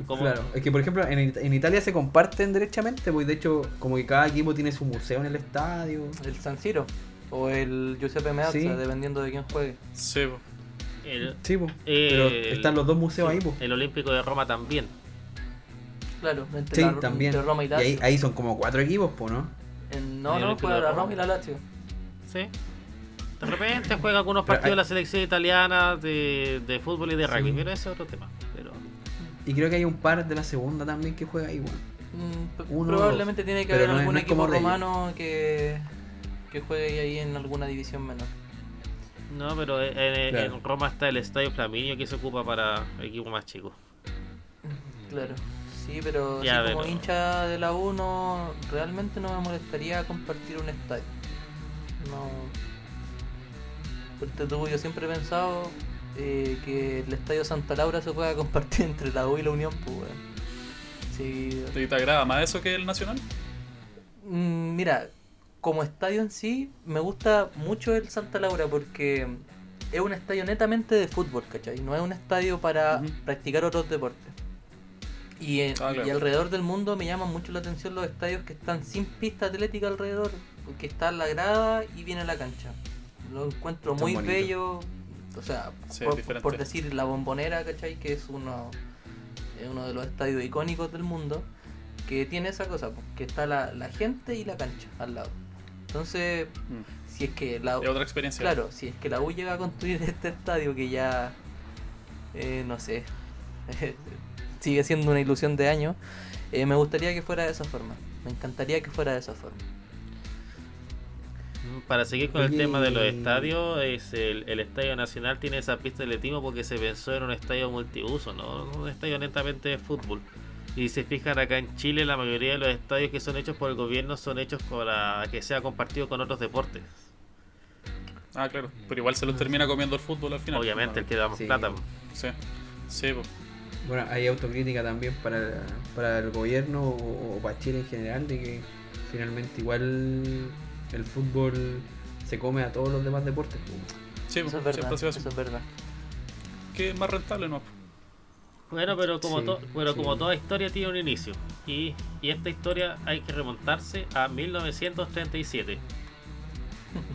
¿Cómo?
Claro, es que por ejemplo en, en Italia se comparten derechamente, pues de hecho como que cada equipo tiene su museo en el estadio.
El San Siro. O el Giuseppe Meazza,
Sí.
dependiendo de quién juegue.
Sí, po.
El,
Sí, pues.
Eh,
pero
el-
están los dos museos ahí, pues.
el Olímpico de Roma también.
Claro, entre,
Sí,
la-
también.
entre Roma y
Y
Lazio.
ahí, ahí son como cuatro equipos, pues, ¿no?
En- no,
el
no, fue
de
la
Roma.
Roma y la Lazio.
Sí. De repente juega algunos partidos
hay-
de la selección italiana de, de fútbol y de rugby,
Sí.
pero ese es otro tema. Pero
Y creo que hay un par de la segunda también que juega ahí, weón.
Mm,
Uno
probablemente
dos,
tiene que
pero
haber
no es-
algún
no es
equipo romano que, que juegue ahí en alguna división menor.
no, pero en, en-
Claro.
en Roma está el Estadio Flaminio que se ocupa para equipos más chicos.
Claro. Sí, pero
Ya,
así como
pero-
hincha de la 1, realmente no me molestaría compartir un estadio. No. Porque tú, yo siempre he pensado eh, que el estadio Santa Laura se pueda compartir entre la U y la Unión, pues, weón. Sí,
¿Te, te agrada más eso que el Nacional?
Mm, Mira, como estadio en sí, me gusta mucho el Santa Laura porque es un estadio netamente de fútbol, ¿cachai? No es un estadio para practicar otros deportes. Y, en-
Ah, claro.
y alrededor del mundo me llaman mucho la atención los estadios que están sin pista atlética alrededor, que está la grada y viene la cancha. Lo encuentro muy bello, o sea,
Sí,
por, decir la bombonera, ¿cachai? Que es uno, es uno de los estadios icónicos del mundo que tiene esa cosa, que está la, la gente y la cancha al lado. Entonces,
Mm.
si es que la
Es otra experiencia.
claro, si es que la U llega a construir este estadio que ya eh, no sé, sigue siendo una ilusión de años, eh, me gustaría que fuera de esa forma. Me encantaría que fuera de esa forma.
Para seguir con el tema de los estadios, es el, el Estadio Nacional tiene esa pista de atletismo porque se pensó en un estadio multiuso, no un estadio netamente de fútbol. Y si se fijan acá en Chile, la mayoría de los estadios que son hechos por el gobierno son hechos para que sea compartido con otros deportes.
Ah, claro. Pero igual se los termina comiendo el fútbol al final.
Obviamente, el que da más
Sí.
plata.
Sí. Sí, pues.
Bueno, hay autocrítica también para, para el gobierno o, o para Chile en general de que finalmente igual el fútbol se come a todos los demás deportes. pues.
Sí,
Eso es
pues,
verdad. Eso es verdad.
Que es más rentable, ¿no?
Bueno, pero como,
Sí,
to- pero
sí.
como toda historia tiene un inicio. Y, y esta historia hay que remontarse a 1937.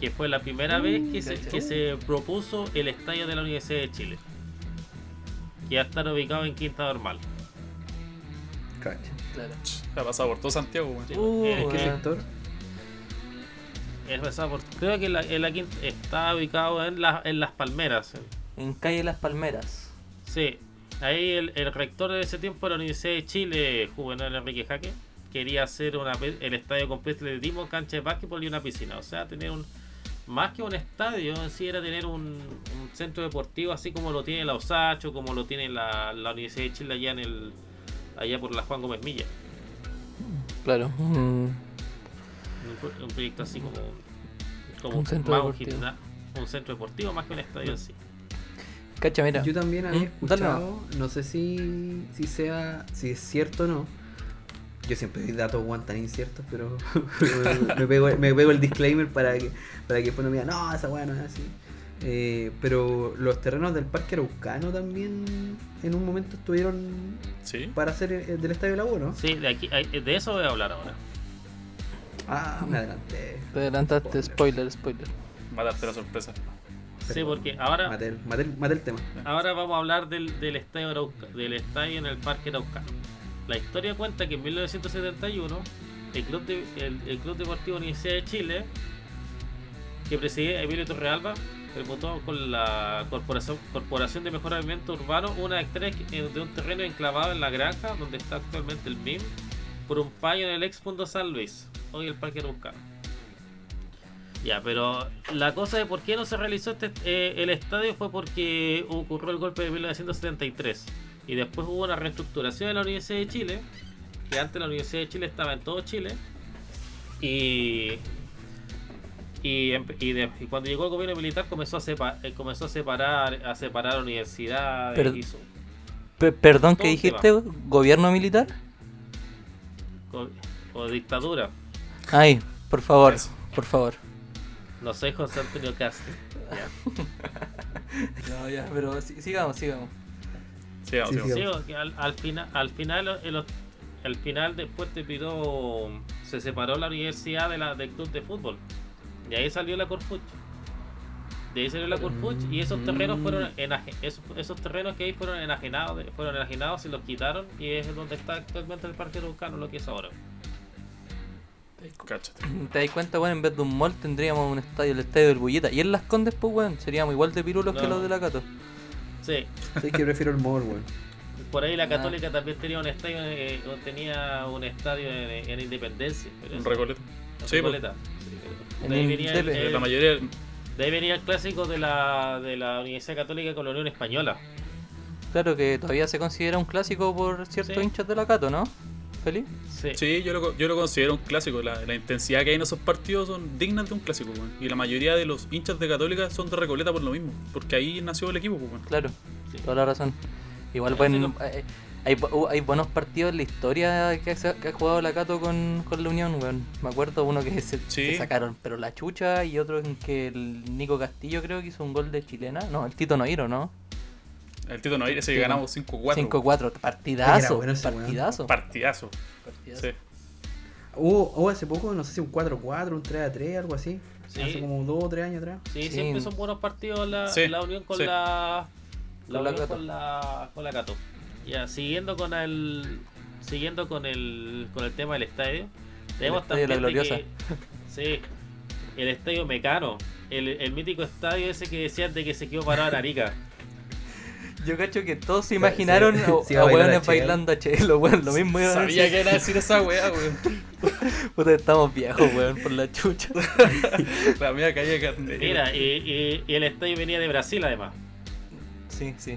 Que fue la primera vez que se, que se propuso el estadio de la Universidad de Chile. Que ya están ubicados en Quinta Normal.
Cacha.
Claro.
Ha pasado por todo Santiago, weón.
Sí,
Uh,
eh,
¿Qué
weón.
sector?
Es pasado por- creo que la, en la quinta, está ubicado en, la- en Las Palmeras.
En calle Las Palmeras.
Sí, ahí el, el rector de ese tiempo de la Universidad de Chile, Juvenal Enrique Jaque, quería hacer una, el estadio completo de atletismo, cancha de básquetbol y una piscina. O sea, tener un. Más que un estadio, en sí era tener un, un centro deportivo así como lo tiene la Osacho, como lo tiene la, la Universidad de Chile allá en el allá por la Juan Gómez Milla.
Claro. mm,
Un, pro- un proyecto así como, como
Un centro
más
deportivo.
un centro deportivo más que un estadio en sí.
Cacha, mira.
Yo también había
dale
escuchado, no sé si, si sea, si es cierto o no. Yo siempre doy datos tan inciertos, pero me, pego, me pego el disclaimer para que, para que después no me digan, no, esa weá no es así. Eh, pero los terrenos del Parque Araucano también en un momento estuvieron
Sí.
para hacer el, el del Estadio de la U, ¿no?
Sí, de, aquí, de eso voy a hablar ahora.
Ah, me adelanté.
Te adelantaste, spoiler, spoiler.
Va a darte la sorpresa.
Sí, porque ahora
Maté el, maté el- maté el tema.
Ahora vamos a hablar del, del, estadio Arauca- del estadio en el Parque Araucano. La historia cuenta que en 1971 el Club, de- el, el Club Deportivo Universidad de Chile, que presidía Emilio Torrealba, reputó con la Corporación, Corporación de Mejoramiento Urbano una hectárea que- de un terreno enclavado en la granja donde está actualmente el MIM por un paño en el ex Punto San Luis, hoy el Parque Araucano. Ya, pero la cosa de por qué no se realizó este, eh, el estadio fue porque ocurrió el golpe de 1973 y después hubo una reestructuración de la Universidad de Chile, que antes la Universidad de Chile estaba en todo Chile y y, y de- y cuando llegó el gobierno militar comenzó a, sepa- eh, comenzó a separar a separar universidades y su-
perdón, ¿qué dijiste? ¿Gobierno militar?
O, o dictadura.
Ay, por favor,
Eso.
por favor.
No soy José Antonio Castro.
No, ya, pero si- sigamos, sigamos.
Sigamos,
Sí,
sigamos.
sí.
Sí, que al, al final, al final, el- al final después te pidió, se separó la universidad de la, del club de fútbol. Y ahí salió la Corfuch. De ahí salió la Corfuch y esos terrenos fueron enaje- esos, esos terrenos que ahí fueron enajenados, fueron enajenados y los quitaron y es donde está actualmente el Parque Araucano, lo que es ahora.
Cáchate.
¿Te das cuenta, weón? En vez de un mall tendríamos un estadio, el estadio del Bullita. Y en Las Condes, pues, weón, seríamos igual de pirulos que los de la Cato.
Sí,
Sí, que prefiero el mall, weón.
por ahí la
Ah.
Católica también tenía un estadio, eh, tenía un estadio en, en Independencia. pero
Un recoleta. Sí, pues.
Recoleta. Sí, pero
En
de ahí
el
venía el-
Indepe.
el-
La mayoría.
De ahí venía el clásico de la, de la Universidad Católica con la Unión Española.
Claro que todavía se considera un clásico por ciertos
Sí.
hinchas de la Cato, ¿no? ¿Feliz?
Sí.
Sí, yo lo, yo lo considero un clásico. La, la intensidad que hay en esos partidos son dignas de un clásico, weón. Y la mayoría de los hinchas de Católica son de Recoleta por lo mismo. Porque ahí nació el equipo, pues, weón.
Claro,
Sí.
toda la razón. Igual buen, eh, hay, bu- hay buenos partidos en la historia que, se- que ha jugado la Cato con, con la Unión, weón. Me acuerdo uno que se,
Sí.
se sacaron, pero la chucha, y otro en que el Nico Castillo creo que hizo un gol de chilena. No, el Tito Noiro, ¿no?
El Tito Noir, ese que ganamos 5-4.
5-4,
Era
partidazo,
bueno ese weón.
partidazo.
Partidazo.
partidazo.
Sí.
Hubo, hubo hace poco, no sé si un 4-4, un 3-3, algo así.
Sí.
Hace como 2 o 3 años atrás.
Sí,
Sí.
siempre son buenos partidos la,
Sí,
la unión con
sí.
la. La unión con la, con la Cato. Ya, siguiendo con el. Siguiendo con el. con el tema del estadio. Tenemos
estadio de la
también
Gloriosa.
que- sí. El estadio Mecano. El, el mítico estadio ese que decían de que se quedó parado en Arica.
Yo cacho que todos se imaginaron
sí,
a,
sí,
a
Chelo.
bailando a chelo, weón. Lo mismo iban a
Sabía
decir.
que era decir esa weá, weón.
Puta, estamos viejos, weón, por la chucha.
La mía calle carne.
Mira, y, y- y el estadio venía de Brasil además.
Sí, sí.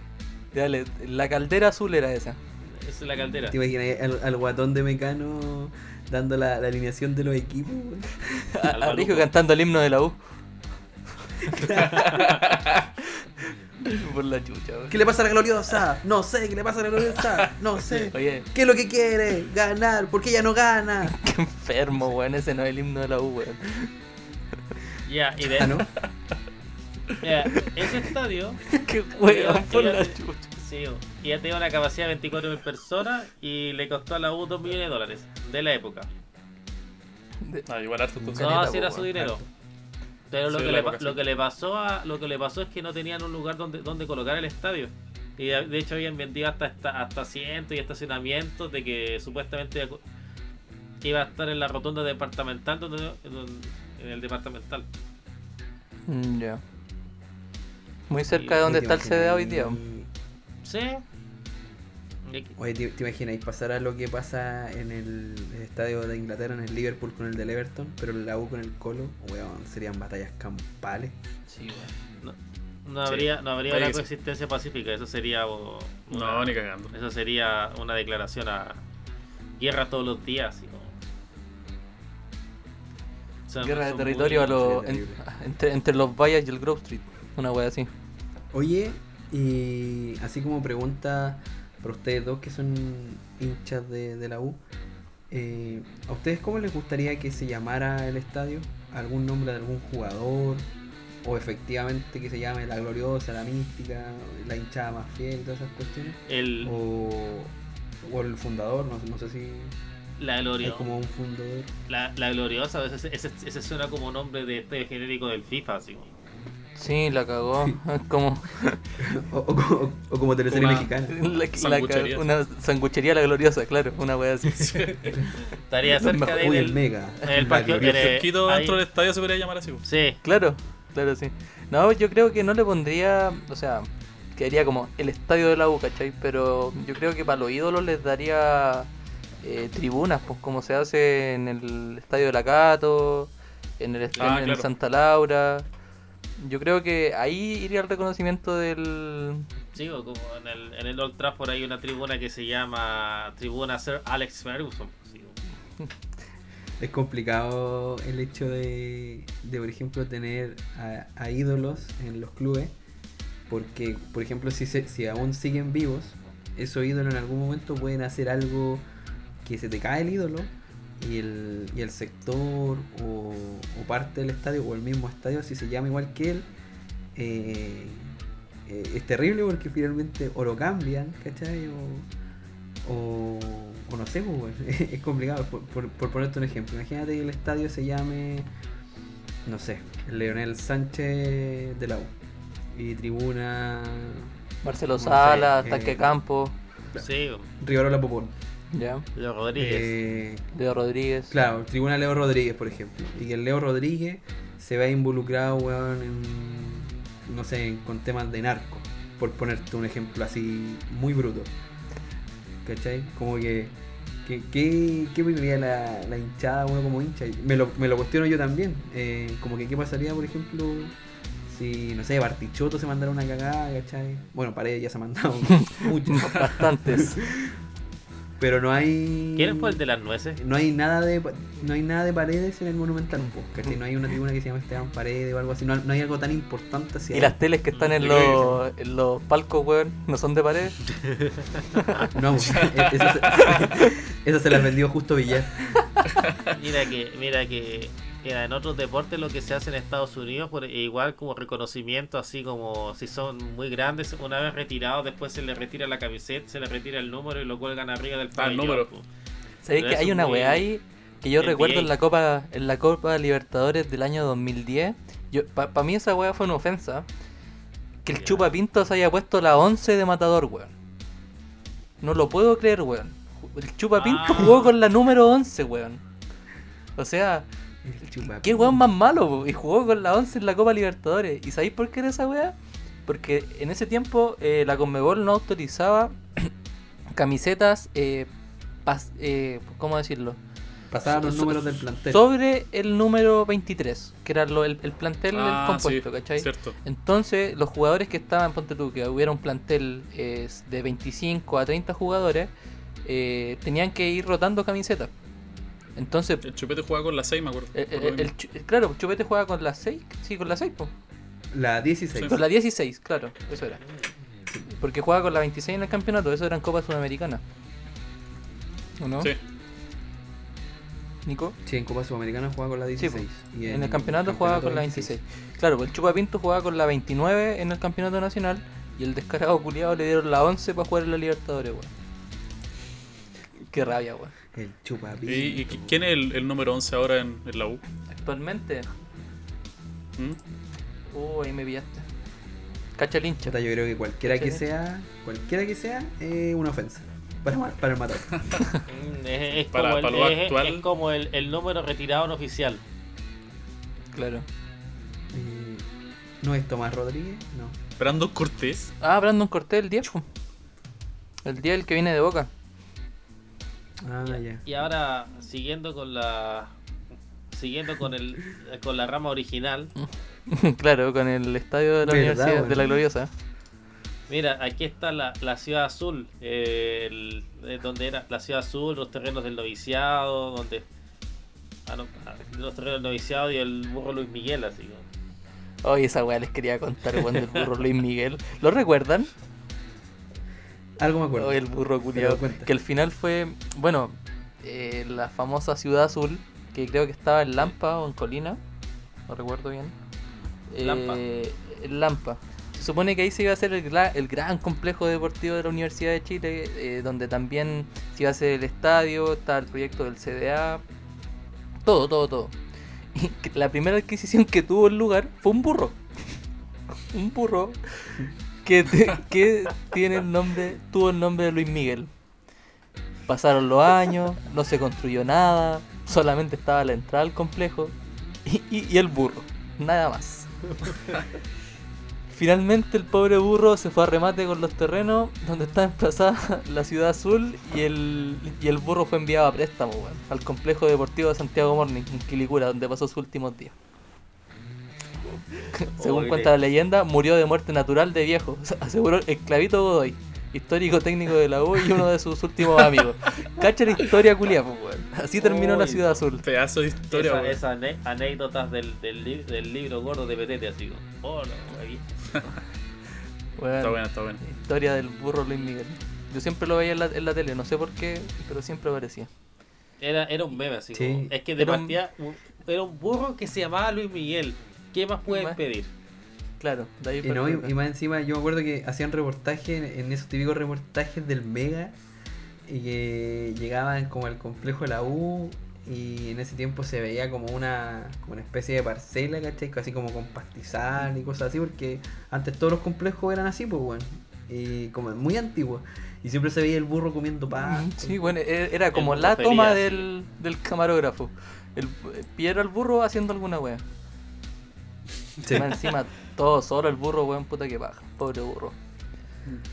Dale, la caldera azul era esa.
Esa es la caldera.
¿Te imaginas al, al guatón de Mecano dando la, la alineación de los equipos?
A,
Al Maluco.
cantando el himno de la U. por la chucha, weón.
¿Qué le pasa a la gloriosa? No sé, ¿qué le pasa a la gloriosa? No sé.
Oye,
¿Qué es lo que quiere? Ganar. ¿Por qué ella no gana?
qué enfermo, weón. Ese no es el himno de la U, weón.
Ya, y de,
Ah, ¿no?
Ese estadio
Qué weón, por
Ella-
la chucha.
Sí, y ya tenía una capacidad de 24.000 personas y le costó a la U 2 millones de dólares de la época.
Ah, igual harto entonces.
No, así era su dinero. Pero lo,
Sí,
que le,
época,
pa- lo
sí.
que le pasó a, lo que le pasó es que no tenían un lugar donde, donde colocar el estadio. Y de hecho habían vendido hasta, hasta, hasta asientos y estacionamientos de que supuestamente iba a estar en la rotonda departamental donde, donde- en el departamental.
Mm, Ya. Muy cerca
Y-
de donde
¿Te
está el CDA hoy día.
imaginas-
Sí.
Oye, ¿te, te imagináis pasará lo que pasa en el, estadio de Inglaterra, en el Liverpool con el del Everton, pero la U con el Colo? Weón, serían batallas campales.
Sí, weón.
No, no
Sí,
habría, no habría coexistencia pacífica, eso sería o- una-
No, ni cagando.
eso sería una declaración a guerra todos los días.
Guerra de territorio a lo- en- entre, entre los Vallas y el Grove Street. Una wea así.
Oye, y así como pregunta para ustedes dos que son hinchas de, de la U, eh, ¿a ustedes cómo les gustaría que se llamara el estadio? ¿Algún nombre de algún jugador? ¿O efectivamente que se llame la gloriosa, la mística, la hinchada más fiel y todas esas cuestiones?
El,
¿O, o el fundador? No, sé- no sé si
la,
hay
glorio-
como un fundador.
la, la gloriosa, ese, ese, ese suena como nombre de este genérico del FIFA. Así como.
Sí, la cagó. Como
O, o como- o como teleserie
Una-
mexicana.
la, la
Sanguchería.
cagó. una sanguchería la gloriosa, claro. Una wea así.
Estaría cerca de
Uy, el
del-
mega.
el parque-
dentro del estadio se podría llamar así.
Sí,
Claro, claro, sí. No, yo creo que no le pondría, o sea, quedaría como el estadio de la U, ¿cachai? Pero yo creo que para los ídolos les daría eh, tribunas, pues como se hace en el estadio de la Cato, en el, est-
Ah,
en
claro.
Santa Laura. Yo creo que ahí iría el reconocimiento del...
sí, o como en el, en el Old Trafford hay una tribuna que se llama Tribuna Sir Alex Ferguson. sí,
Es complicado el hecho de, de por ejemplo, tener a, a ídolos en los clubes, porque, por ejemplo, si, se- si aún siguen vivos, esos ídolos en algún momento pueden hacer algo que se te cae el ídolo y el, y el sector o, o parte del estadio o el mismo estadio, si se llama igual que él, eh, eh, es terrible porque finalmente o lo cambian, ¿cachai? O, o, o no sé, pues, es complicado. Por, por- por ponerte un ejemplo, imagínate que el estadio se llame, no sé, Leonel Sánchez de la U y tribuna
Marcelo Salas,
eh,
Tanque Campo,
Sí,
Rivarola Popón.
Ya,
Leo Rodríguez.
Eh,
Leo Rodríguez.
claro, tribuna Leo Rodríguez, por ejemplo. Y que el Leo Rodríguez se vea involucrado, weón, en, no sé, con temas de narco. Por ponerte un ejemplo así muy bruto. ¿Cachai? Como que. que- ¿Qué, qué opinaría la, la hinchada, uno como hincha? Me lo, me lo cuestiono yo también. Eh, como que, ¿qué pasaría, por ejemplo, si, no sé, Bartichotto se mandara una cagada, ¿cachai? Bueno, Paredes ya se ha mandado mucho.
Bastantes.
Pero no hay.
¿Quién fue el de las nueces?
No hay nada de no hay nada de paredes en el Monumental, ¿cachai? No hay una tribuna que se llama Esteban Paredes o algo así. No, no hay algo tan importante así.
Y las teles que están en
Yo
los, en los palcos, weón, no son de pared.
No, eso se, eso se las vendió justo Villar.
Mira que, mira que en otros deportes lo que se hace en Estados Unidos, por, igual como reconocimiento, así como si son muy grandes, una vez retirados, después se les retira la camiseta, se les retira el número y lo cuelgan arriba del
Ah, el
pabellón.
número.
po.
¿Sabéis que hay una weá ahí que yo recuerdo en la Copa en la Copa Libertadores del año 2010? Yo Para mí esa weá fue una ofensa. Que el. Chupa Pinto se haya puesto la 11 de matador, weón. No lo puedo creer, weón. El Chupa Pinto
Ah.
jugó con la número 11, weón. O sea, qué weón más malo, po, y jugó con la 11 en la Copa Libertadores. ¿Y sabéis por qué era esa weá? Porque en ese tiempo eh, la Conmebol no autorizaba camisetas, eh, pas- eh, ¿cómo decirlo?
Pasaban los
So-
números del plantel.
Sobre el número 23, que era lo- el, el plantel
Ah,
compuesto,
sí,
¿cachai?
Cierto.
Entonces, los jugadores que estaban, ponte tú, que hubiera un plantel eh, de 25 a 30 jugadores, eh, tenían que ir rotando camisetas. Entonces,
El chupete jugaba con la 6, me acuerdo.
eh, eh, el, claro, Chupete juega con la 6, sí, con la 6, po.
La 16.
con la 16, claro, eso era. Porque juega con la 26 en el campeonato, eso eran Copa Sudamericana. ¿O no?
Sí.
Nico?
Sí, en Copa Sudamericana jugaba con la
Sí,
16.
po.
y
en el campeonato jugaba con la 26. Claro, pues el Chupapinto jugaba con la 29 en el campeonato nacional y el descarado culiado le dieron la 11 para jugar en la Libertadores, weón. Qué rabia, weón.
El chupa
¿Y, y qui- quién es el, el número 11 ahora en, en la U?
Actualmente,
¿Mm?
uh, ahí me pillaste. Cacha el hincha.
Yo creo que cualquiera que sea, cualquiera que sea, es una ofensa. Para, para el matador.
Mm, Es, es
Para-
como, el,
para lo
es-
actual.
es como el, el número retirado no oficial.
Claro.
Eh, ¿No es Tomás Rodríguez? No.
Brandon Cortés.
Ah, Brandon Cortés, el 10. po. El 10, el que viene de boca.
Ah, ya.
Y ahora, siguiendo con la siguiendo con el con la rama original,
claro, con el estadio de la
Verdad,
Universidad de la Gloriosa.
mira, aquí está la, la ciudad azul, eh, el- eh, donde era la ciudad azul, los terrenos del noviciado, donde ah, no, ah, los terrenos del noviciado y el burro Luis Miguel, así.
Oye, esa weá les quería contar, weón, del burro Luis Miguel. ¿Lo recuerdan?
Algo me acuerdo.
El burro culiado. Que al final fue, bueno, eh, la famosa ciudad azul, que creo que estaba en Lampa o en Colina, no recuerdo bien.
Lampa.
Eh, en Lampa. Se supone que ahí se iba a hacer el, gra- el gran complejo deportivo de la Universidad de Chile, eh, donde también se iba a hacer el estadio, estaba el proyecto del CDA, todo, todo, todo. Y la primera adquisición que tuvo el lugar fue un burro. un burro que, te- que tiene el nombre, tuvo el nombre de Luis Miguel. Pasaron los años, no se construyó nada, solamente estaba la entrada al complejo y, el burro, nada más. Finalmente el pobre burro se fue a remate con los terrenos donde está emplazada la ciudad azul y el, y el burro fue enviado a préstamo al complejo deportivo de Santiago Morning en Quilicura donde pasó sus últimos días. Según
Oye.
cuenta la leyenda, murió de muerte natural de viejo, aseguró el clavito Godoy, histórico técnico de la U y uno de sus últimos amigos. Cacha la historia culia, pues, weón. Así terminó la ciudad azul.
Pedazo de historia,
esas anécdotas del, del, li- del libro gordo de Petete, así. Oh, no.
Weón,
Está buena, está buena.
Historia del burro Luis Miguel. Yo siempre lo veía en la, en la tele, no sé por qué, pero siempre aparecía.
Era, era un meme así.
Sí.
como- es que de
Era un-
partida un- era un burro que se llamaba Luis Miguel. ¿Qué más pueden
Más.
pedir?
Claro, de ahí
Y, no, y, y más encima, yo me acuerdo que hacían reportajes en, esos típicos reportajes del Mega y que llegaban como al complejo de la U y en ese tiempo se veía como una, como una especie de parcela, ¿cachai? Así como con pastizal y cosas así, porque antes todos los complejos eran así, pues, bueno, y como muy antiguos. Y siempre se veía el burro comiendo pan.
Sí, bueno, e- era como
El
la toma del, del camarógrafo. El, Piero al burro haciendo alguna wea.
Sí.
Más encima todo solo el burro, weón, puta que paja. Pobre burro.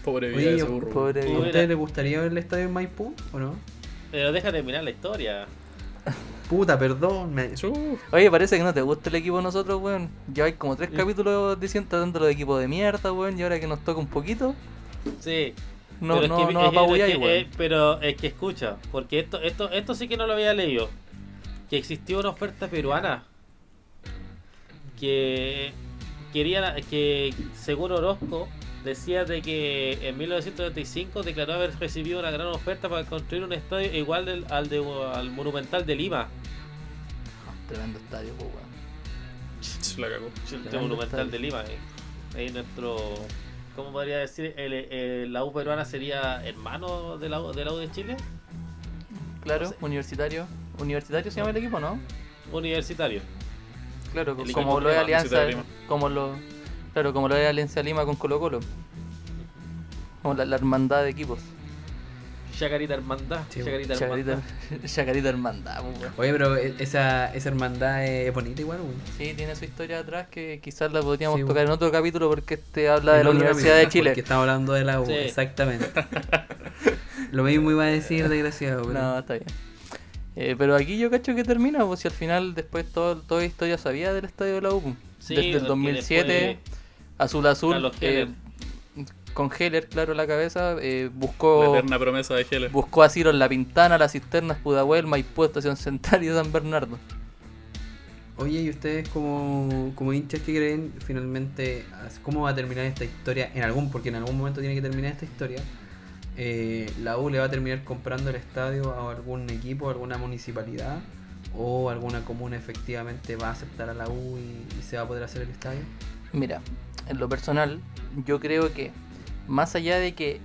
Pobre vida
Oye,
ese burro.
Pobre
¿A
Uy,
burro.
ustedes les gustaría ver el estadio en Maipú o no?
Pero deja terminar la historia.
Puta, perdón. me-.
Oye, parece que no te gusta el equipo de nosotros, weón. Ya hay como tres capítulos diciendo tratando de equipo de mierda, weón, y ahora que nos toca un poquito.
Sí.
no,
pero,
no,
es que,
no
es que-
apabulláis,
es que-
weón.
eh, pero es que escucha, porque esto, esto, esto sí que no lo había leído. Que existió una oferta peruana que quería que según Orozco decía de que en 1935 declaró haber recibido una gran oferta para construir un estadio igual del- al, de, al Monumental de Lima.
Tremendo estadio, pues, weón.
Se la cagó.
El Monumental
estadio.
de Lima. eh. Ahí nuestro. ¿Cómo podría decir? El, el- la U peruana sería hermano de la, U- de la U de Chile.
Claro,
No sé.
universitario. Universitario se llama el equipo, ¿no?
Universitario.
Claro,
El
como lo es
Lima,
Alianza,
de
como lo, claro, como lo es Alianza Lima con Colo Colo. Como la, la hermandad de equipos.
Chacarita Hermandad.
Sí,
Chacarita Hermandad.
Chacarita hermandad.
Oye, pero e- esa, esa hermandad es bonita igual, weón.
Sí, tiene su historia atrás que quizás la podríamos
Sí,
tocar en otro capítulo porque este habla de la Universidad de Chile.
Porque estamos hablando de la U,
Sí.
exactamente. Lo mismo iba a decir, desgraciado, pero...
No, está bien. Eh, pero aquí yo cacho que termina, pues si al final después todo, toda historia sabía del estadio de la U. pues.
Sí,
Desde el
porque
2007,
después-
azul azul, eh, con Heller, claro, a la cabeza, eh,
La
buscó
eterna promesa de Heller.
buscó asilo en La Pintana, Las Cisternas, Pudahuel, Maipú, Estación Central y San Bernardo.
Oye, ¿y ustedes como, como hinchas que creen finalmente cómo va a terminar esta historia? En algún, porque en algún momento tiene que terminar esta historia. Eh, ¿La U le va a terminar comprando el estadio a algún equipo, a alguna municipalidad? ¿O alguna comuna efectivamente va a aceptar a la U y, y se va a poder hacer el estadio?
Mira, en lo personal, yo creo que más allá de que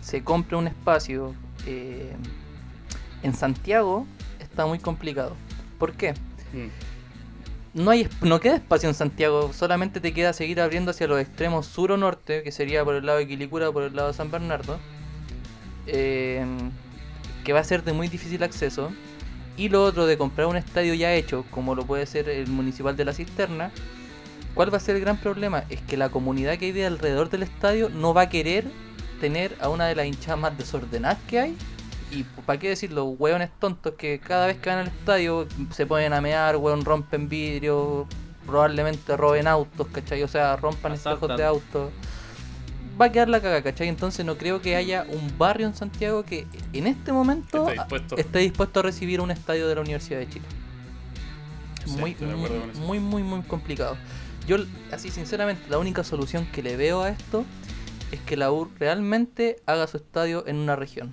se compre un espacio eh, en Santiago, está muy complicado. ¿Por qué?
Mm.
No, hay, no queda espacio en Santiago, solamente te queda seguir abriendo hacia los extremos sur o norte, que sería por el lado de Quilicura o por el lado de San Bernardo, eh, que va a ser de muy difícil acceso. Y lo otro de comprar un estadio ya hecho, como lo puede ser el municipal de la Cisterna, ¿cuál va a ser el gran problema? Es que la comunidad que vive alrededor del estadio no va a querer tener a una de las hinchadas más desordenadas que hay. Y para qué decir, los hueones tontos que cada vez que van al estadio se ponen a mear, hueón, rompen vidrio, probablemente roben autos, ¿cachai? O sea, rompan espejos de autos. Va a quedar la caga, ¿cachai? Entonces no creo que haya un barrio en Santiago que en este momento
Esté dispuesto.
esté dispuesto a recibir un estadio de la Universidad de Chile.
Sí,
muy, muy, muy, muy, muy complicado. Yo, así sinceramente, la única solución que le veo a esto es que la U realmente haga su estadio en una región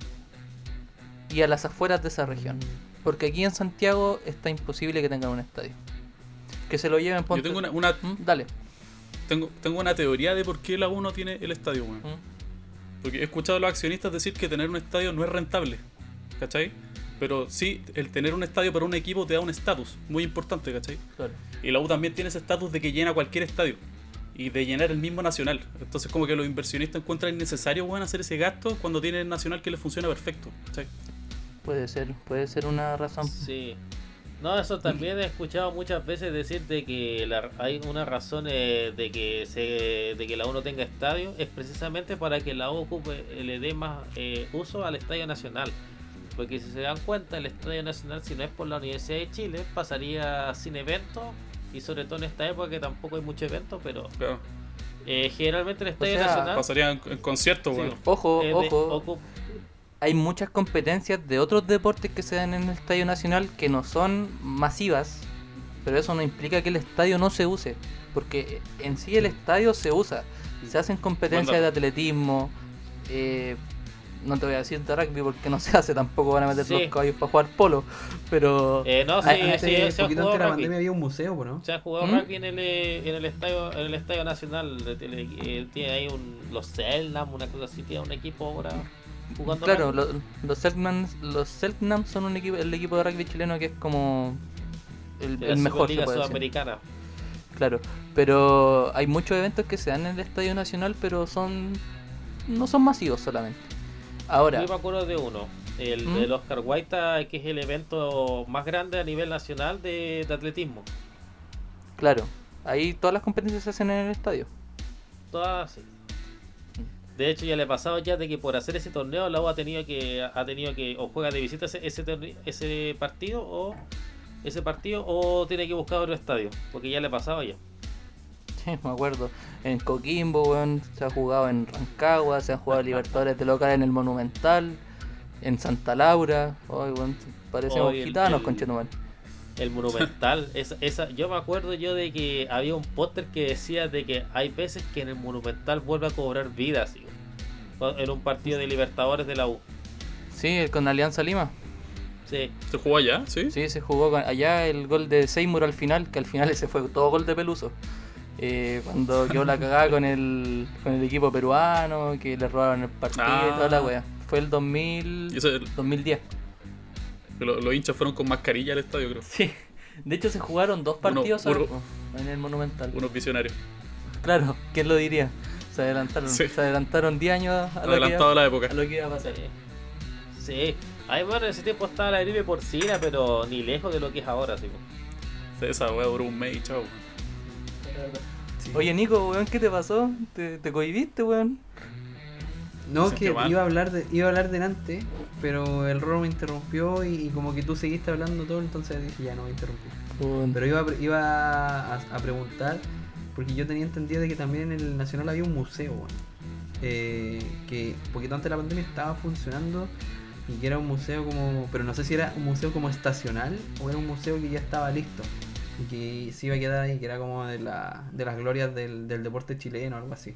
y a las afueras de esa región. Porque aquí en Santiago está imposible que tengan un estadio. Que se lo lleven
Yo
ponte-
tengo una, una-
¿Mm? Dale.
Tengo, tengo una teoría de por qué la U no tiene el estadio, weón.
¿Mm?
Porque he escuchado a los accionistas decir que tener un estadio no es rentable. ¿Cachai? Pero sí, el tener un estadio para un equipo te da un estatus muy importante, ¿cachai?
Claro.
Y la U también tiene ese estatus de que llena cualquier estadio. Y de llenar el mismo nacional. Entonces como que los inversionistas encuentran innecesario weón, hacer ese gasto cuando tienen el nacional que les funciona perfecto. ¿cachai?
Puede ser, puede ser una razón.
Sí. No, eso también he escuchado muchas veces decir de que la- hay una razón eh, de que se de que la U no tenga estadio es precisamente para que la U ocupe, eh, le dé más eh, uso al Estadio Nacional. Porque si se dan cuenta, el Estadio Nacional, si no es por la Universidad de Chile, pasaría sin eventos. Y sobre todo en esta época que tampoco hay muchos eventos, pero
Claro.
eh, generalmente el Estadio
sea,
Nacional
Pasaría en, en conciertos,
Sí.
weón.
Ojo,
eh, de-
ojo. Hay muchas competencias de otros deportes que se dan en el Estadio Nacional que no son masivas, pero eso no implica que el estadio no se use, porque en sí el estadio se usa. Se hacen competencias de atletismo, eh, no te voy a decir de rugby porque no se hace, tampoco van a meter
Sí.
los caballos para jugar polo, pero
eh, no, sí,
Ay,
sí, se ha
poquito antes
jugado
de la
rugby.
pandemia había un museo, ¿no?
Se ha jugado
¿Mm?
rugby en el, eh, en el estadio en el estadio nacional. eh, tiene ahí un, los Selnam, una cosa así, tiene un equipo ahora jugando
claro, lo- los Selknam, los Selknam son un equipo, el equipo de rugby chileno que es como el, el mejor, decir.
Sudamericana.
Claro, pero hay muchos eventos que se dan en el Estadio Nacional, pero son no son masivos solamente. Ahora,
Yo me acuerdo de uno, el
¿Mm?
del Oscar Guaita, que es el evento más grande a nivel nacional de, de atletismo.
claro, ahí todas las competencias se hacen en el estadio.
Todas así. De hecho, ya le he pasado ya de que por hacer ese torneo la U ha tenido que ha tenido que o juega de visita ese ese, partido o ese partido o tiene que buscar otro estadio, porque ya le he pasado ya.
Sí, me acuerdo. En Coquimbo, weón, se ha jugado en Rancagua, se han jugado Libertadores de local en el Monumental, en Santa Laura. Ay, weón, parecemos
Oye, el-
gitanos, conchetumal.
El Monumental, esa, esa, yo me acuerdo yo de que había un póster que decía de que hay veces que en el Monumental vuelve a cobrar vida, así, weón. En un partido de Libertadores de la U.
Sí, con Alianza Lima.
Sí,
¿Se jugó allá? ¿Sí?
Sí, se jugó con- allá el gol de Seymour al final, que al final ese fue todo gol de Peluso. Eh, cuando quedó la cagada con el, con el equipo peruano, que le robaron el partido y toda la
Ah.
wea. Fue el 2000,
Y eso, el-
2010.
lo- los hinchas fueron con mascarilla al estadio, creo.
Sí. De hecho se jugaron dos partidos solo,
uno-
en el Monumental.
Unos visionarios.
Claro, ¿quién lo diría? Se adelantaron,
Sí.
se adelantaron 10 años a lo, que iba,
la época.
a lo que iba a pasar.
sí. Ahí bueno, en ese tiempo estaba la gripe porcina, pero ni lejos de lo que es ahora, sí.
Esa weá duró un mes y chao.
Sí.
Oye Nico, weón, ¿qué te pasó? ¿Te, te cohibiste, weón?
No, que
mal.
iba a hablar de, iba a hablar delante, pero el Roro me interrumpió y, y como que tú seguiste hablando todo, entonces dije ya no voy a interrumpir. Pero iba, iba a, a preguntar, porque yo tenía entendido de que también en el Nacional había un museo, weón. Eh, que poquito antes de la pandemia estaba funcionando y que era un museo como, pero no sé si era un museo como estacional o era un museo que ya estaba listo y que se iba a quedar ahí, que era como de, la, de las glorias del, del deporte chileno algo así.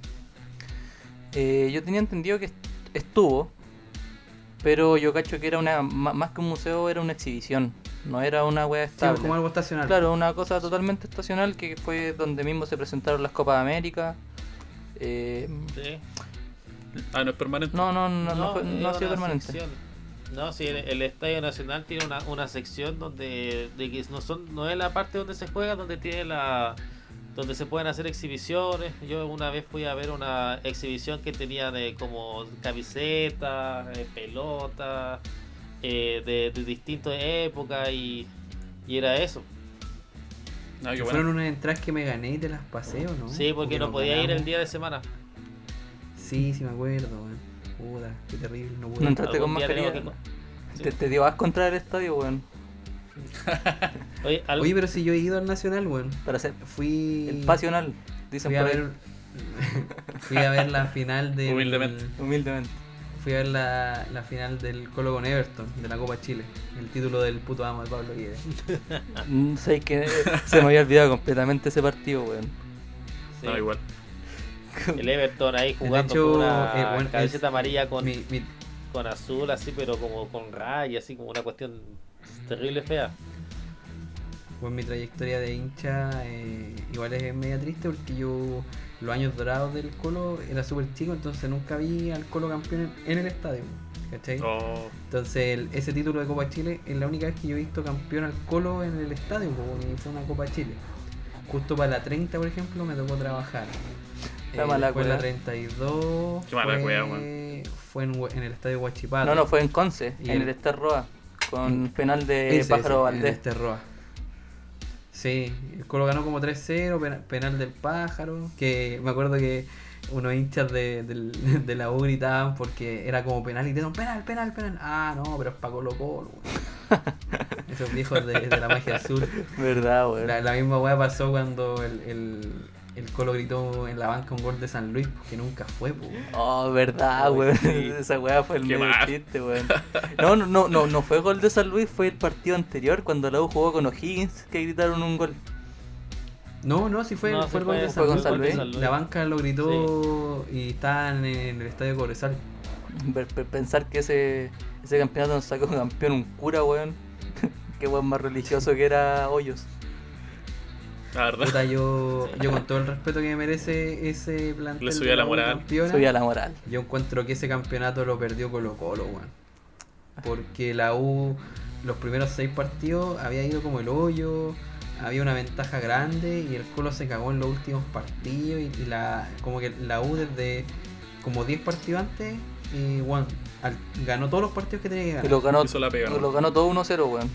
Eh, yo tenía entendido que est- estuvo, pero yo cacho que era una más que un museo, era una exhibición, no era una wea
Sí,
estable.
como algo estacional.
Claro, una cosa totalmente estacional que fue donde mismo se presentaron las Copas de América. Eh,
Sí.
Ah, no es permanente.
no, no, no, no, fue- no ha sido permanente.
sección. No, sí, el, el Estadio Nacional tiene una, una sección donde de que no son no es la parte donde se juega, donde tiene la donde se pueden hacer exhibiciones. Yo una vez fui a ver una exhibición que tenía de como camisetas, eh, pelotas, eh, de, de distintas épocas y, y era eso.
Qué
Que
bueno.
fueron unas entradas que me gané y te las pasé, ¿o no?
Sí, porque no podía ir el día de semana.
Sí, sí me acuerdo, weón. Puta, qué terrible, no pude.
No entraste con mascarilla.
que-
Te, te dio asco entrar al estadio, weón.
Oye, algo-
Oye, pero si yo he ido al Nacional, weón.
Para hacer
Fui.
el pasional, dicen
Fui a
por
ver. fui a ver la final del.
Humildemente.
humildemente.
Fui a ver la, la final del Colo con Everton, de la Copa Chile. El título del puto amo de Pablo Guede.
Mm, Sé que se me había olvidado completamente ese partido, weón.
sí,
No, igual.
el Everton ahí jugando
hecho,
con una
eh, bueno, es-
amarilla con,
Mi, mi-
con azul así, pero como con raya, así como una cuestión terrible fea.
Pues mi trayectoria de hincha eh, igual es media triste porque yo los años dorados del Colo era súper chico, entonces nunca vi al Colo campeón en, en el estadio. ¿Cachai?
Oh,
Entonces el- ese título de Copa Chile es la única vez que yo he visto campeón al Colo en el estadio, po, y fue una Copa Chile. Justo para la 30, por ejemplo, me tocó trabajar.
La mala
después
cueva.
la 32
Qué mala
fue,
cueva, weón.
fue en, el estadio Huachipato.
No, no, fue en Conce,
Y
en
el-
el Roa, con penal de
Ese,
Pájaro
ese, en
Valdés.
este Roa. Sí, el Colo ganó como 3-0, pena- penal del pájaro. Que me acuerdo que unos hinchas de, del- de la U gritaban porque era como penal y dijeron penal, penal, penal. Ah, no, pero es para Colo Colo. Esos viejos de, de la magia azul.
Verdad.
La, la misma weá pasó cuando el, el, el Colo gritó en la banca un gol de San Luis, que nunca fue, po.
Oh, verdad, weón.
sí.
Esa weá fue el
Qué
medio chiste, weón. No, no, no, no, no fue gol de San Luis, fue el partido anterior cuando la U jugó con O'Higgins que gritaron un gol.
No, no, sí fue,
No,
fue el gol
fue-
de
fue
San
con
Luis.
San
Luis.
La banca lo gritó y estaban en el estadio Cobresal.
Pensar que ese, ese campeonato nos sacó campeón un cura, weón. Qué weón más religioso que era Hoyos.
La verdad.
Puta, yo, yo con todo el respeto que me merece ese plantel
Le
de
subía la moral.
campeona,
Subía la moral.
yo encuentro que ese campeonato lo perdió Colo Colo, weón. Porque la U, los primeros seis partidos, había ido como el hoyo, había una ventaja grande y el Colo se cagó en los últimos partidos y, y la como que la U desde como 10 partidos antes, y, weón, al- ganó todos los partidos que tenía que
Y
ganar.
lo ganó,
Hizo la pega, ¿no?
lo ganó todo 1-0, weón.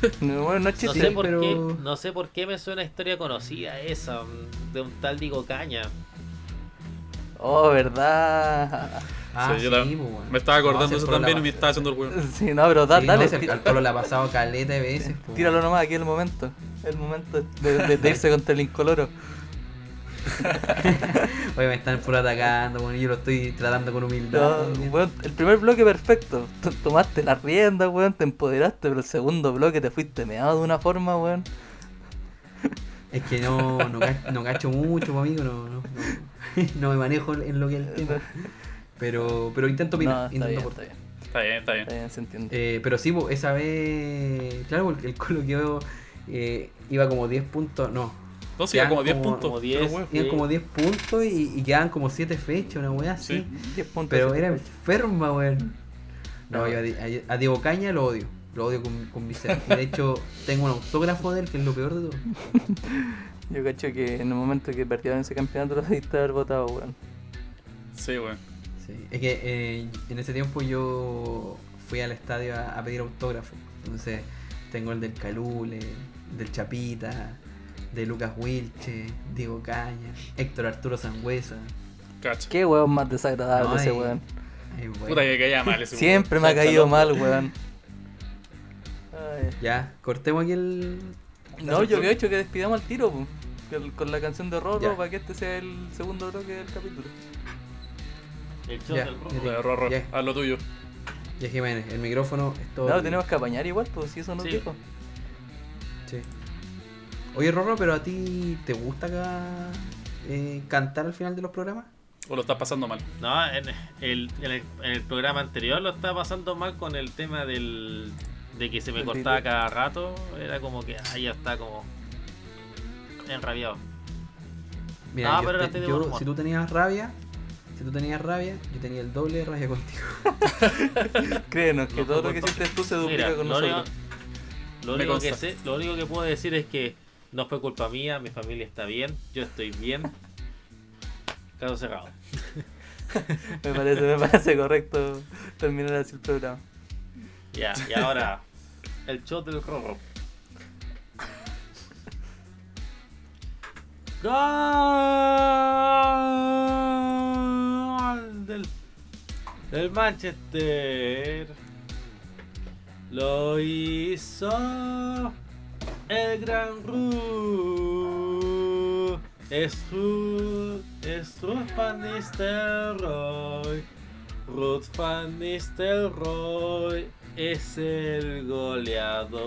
No, bueno, no es
No
chiste.
sé, por
pero-
qué, no sé por qué me suena historia conocida esa, mm, de un tal Digo Caña.
Oh, verdad.
Ah,
Sí,
sí, pues.
Me estaba acordando
No,
eso también y me estaba haciendo el weón.
Sí, no, pero da-
Sí,
dale.
no, el Colo la ha pasado caleta de veces. pues,
Tíralo nomás, aquí es el momento. El momento de, de- de irse contra el incoloro.
Oye, me están puro atacando, y yo lo estoy tratando con humildad.
No, weón, el primer bloque perfecto. T- Tomaste la rienda, weón, te empoderaste, pero el segundo bloque te fuiste meado de una forma, weón.
Es que no, no, ca- no cacho mucho, amigo, no, no, no, no me manejo en lo que es el tema. Pero, pero intento
No,
opinar,
está
intento
bien, está bien,
Está bien, está bien.
está bien, se entiende.
Eh, pero sí, esa vez, claro, porque el colo que veo eh, iba como 10 puntos, no,
No, sí, como 10
como-
puntos.
como
pero
10.
bueno.
iban
Sí.
como 10 puntos y, y quedaban como 7 fechas, una weá así.
Sí.
10 puntos.
Pero era enferma, weón. No,
No.
yo a, Di- a- a Diego Caña lo odio. Lo odio con, con mi ser. Y de hecho, tengo un autógrafo de él, que es lo peor de todo.
Yo cacho que en el momento que perdieron ese campeonato lo debiste haber votado, weón.
Sí, weón.
Sí. Es que eh, en ese tiempo yo fui al estadio a, a pedir autógrafo. Entonces, tengo el del Calule, del Chapita, de Lucas Wilche, Diego Caña, Héctor Arturo Sangüesa.
Cacha.
Qué weón más desagradable
No,
ese
y-
weón.
Puta que caía mal ese
Siempre
weón.
me ha caído mal, weón. Ay.
Ya, cortemos aquí el.
No, yo había hecho que despidamos al tiro, po, que- con la canción de Rorro
Ya.
para que este sea el segundo bloque del capítulo.
El show
Ya,
del
Rorro,
Ya.
haz lo tuyo.
Ya Jiménez, el micrófono es todo.
No,
tuyo.
tenemos que apañar igual, pues si eso nos
Sí.
dijo.
Sí. Oye, Rorro, pero a ti te gusta acá, eh, cantar al final de los programas?
O lo estás pasando mal.
No, en el, en, el, en el programa anterior lo estaba pasando mal con el tema del de que se me
El
cortaba cada rato. Era como que ahí ya está como enrabiado.
Mira,
Ah,
yo
pero
te- yo- si tú tenías rabia, si tú tenías rabia, yo tenía el doble de rabia contigo.
Créenos que
No
todo lo que sientes tú se duplica
Mira,
con
lo único,
nosotros.
lo,
Me
único que
consta.
sé, lo único que puedo decir es que no fue culpa mía, mi familia está bien, yo estoy bien. Caso cerrado.
Me parece, me parece correcto terminar así el programa.
Ya, y ahora el show del rorro. Gol del, del Manchester. Lo hizo el gran Ru. Es Ruth, es Ruth Van Nistelrooy. Ruth Van Nistelrooy es el goleador.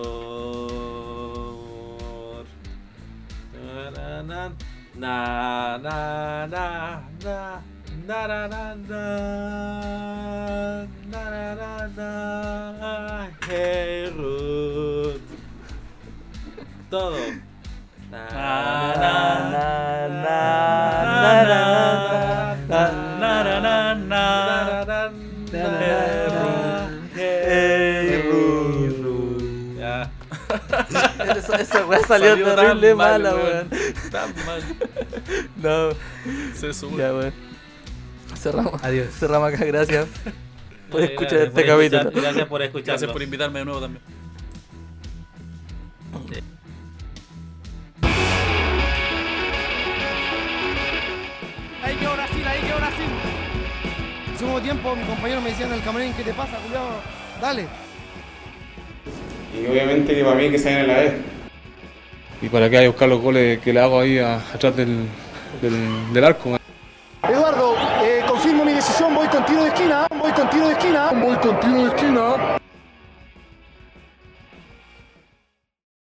Na na na na na na na na na na na Hey Ruth Ya.
Esa, weá salió, terrible
mal,
mala,
weón. Tan mal.
No,
Se sube.
ya, weón. Cerramos.
Adiós.
Cerramos acá, gracias por escuchar este
por
capítulo.
escuchar- Gracias por escucharnos.
Gracias por invitarme de nuevo también.
Segundo tiempo, mi compañero me decía en el camarín, ¿qué te pasa, Julián? Dale.
Y obviamente que para mí que se vayan a la vez.
Y para que vaya a buscar los goles que le hago ahí a- atrás del, del, del arco.
Eduardo, eh, confirmo mi decisión, voy con tiro de esquina, voy con tiro de esquina. Voy con tiro de esquina.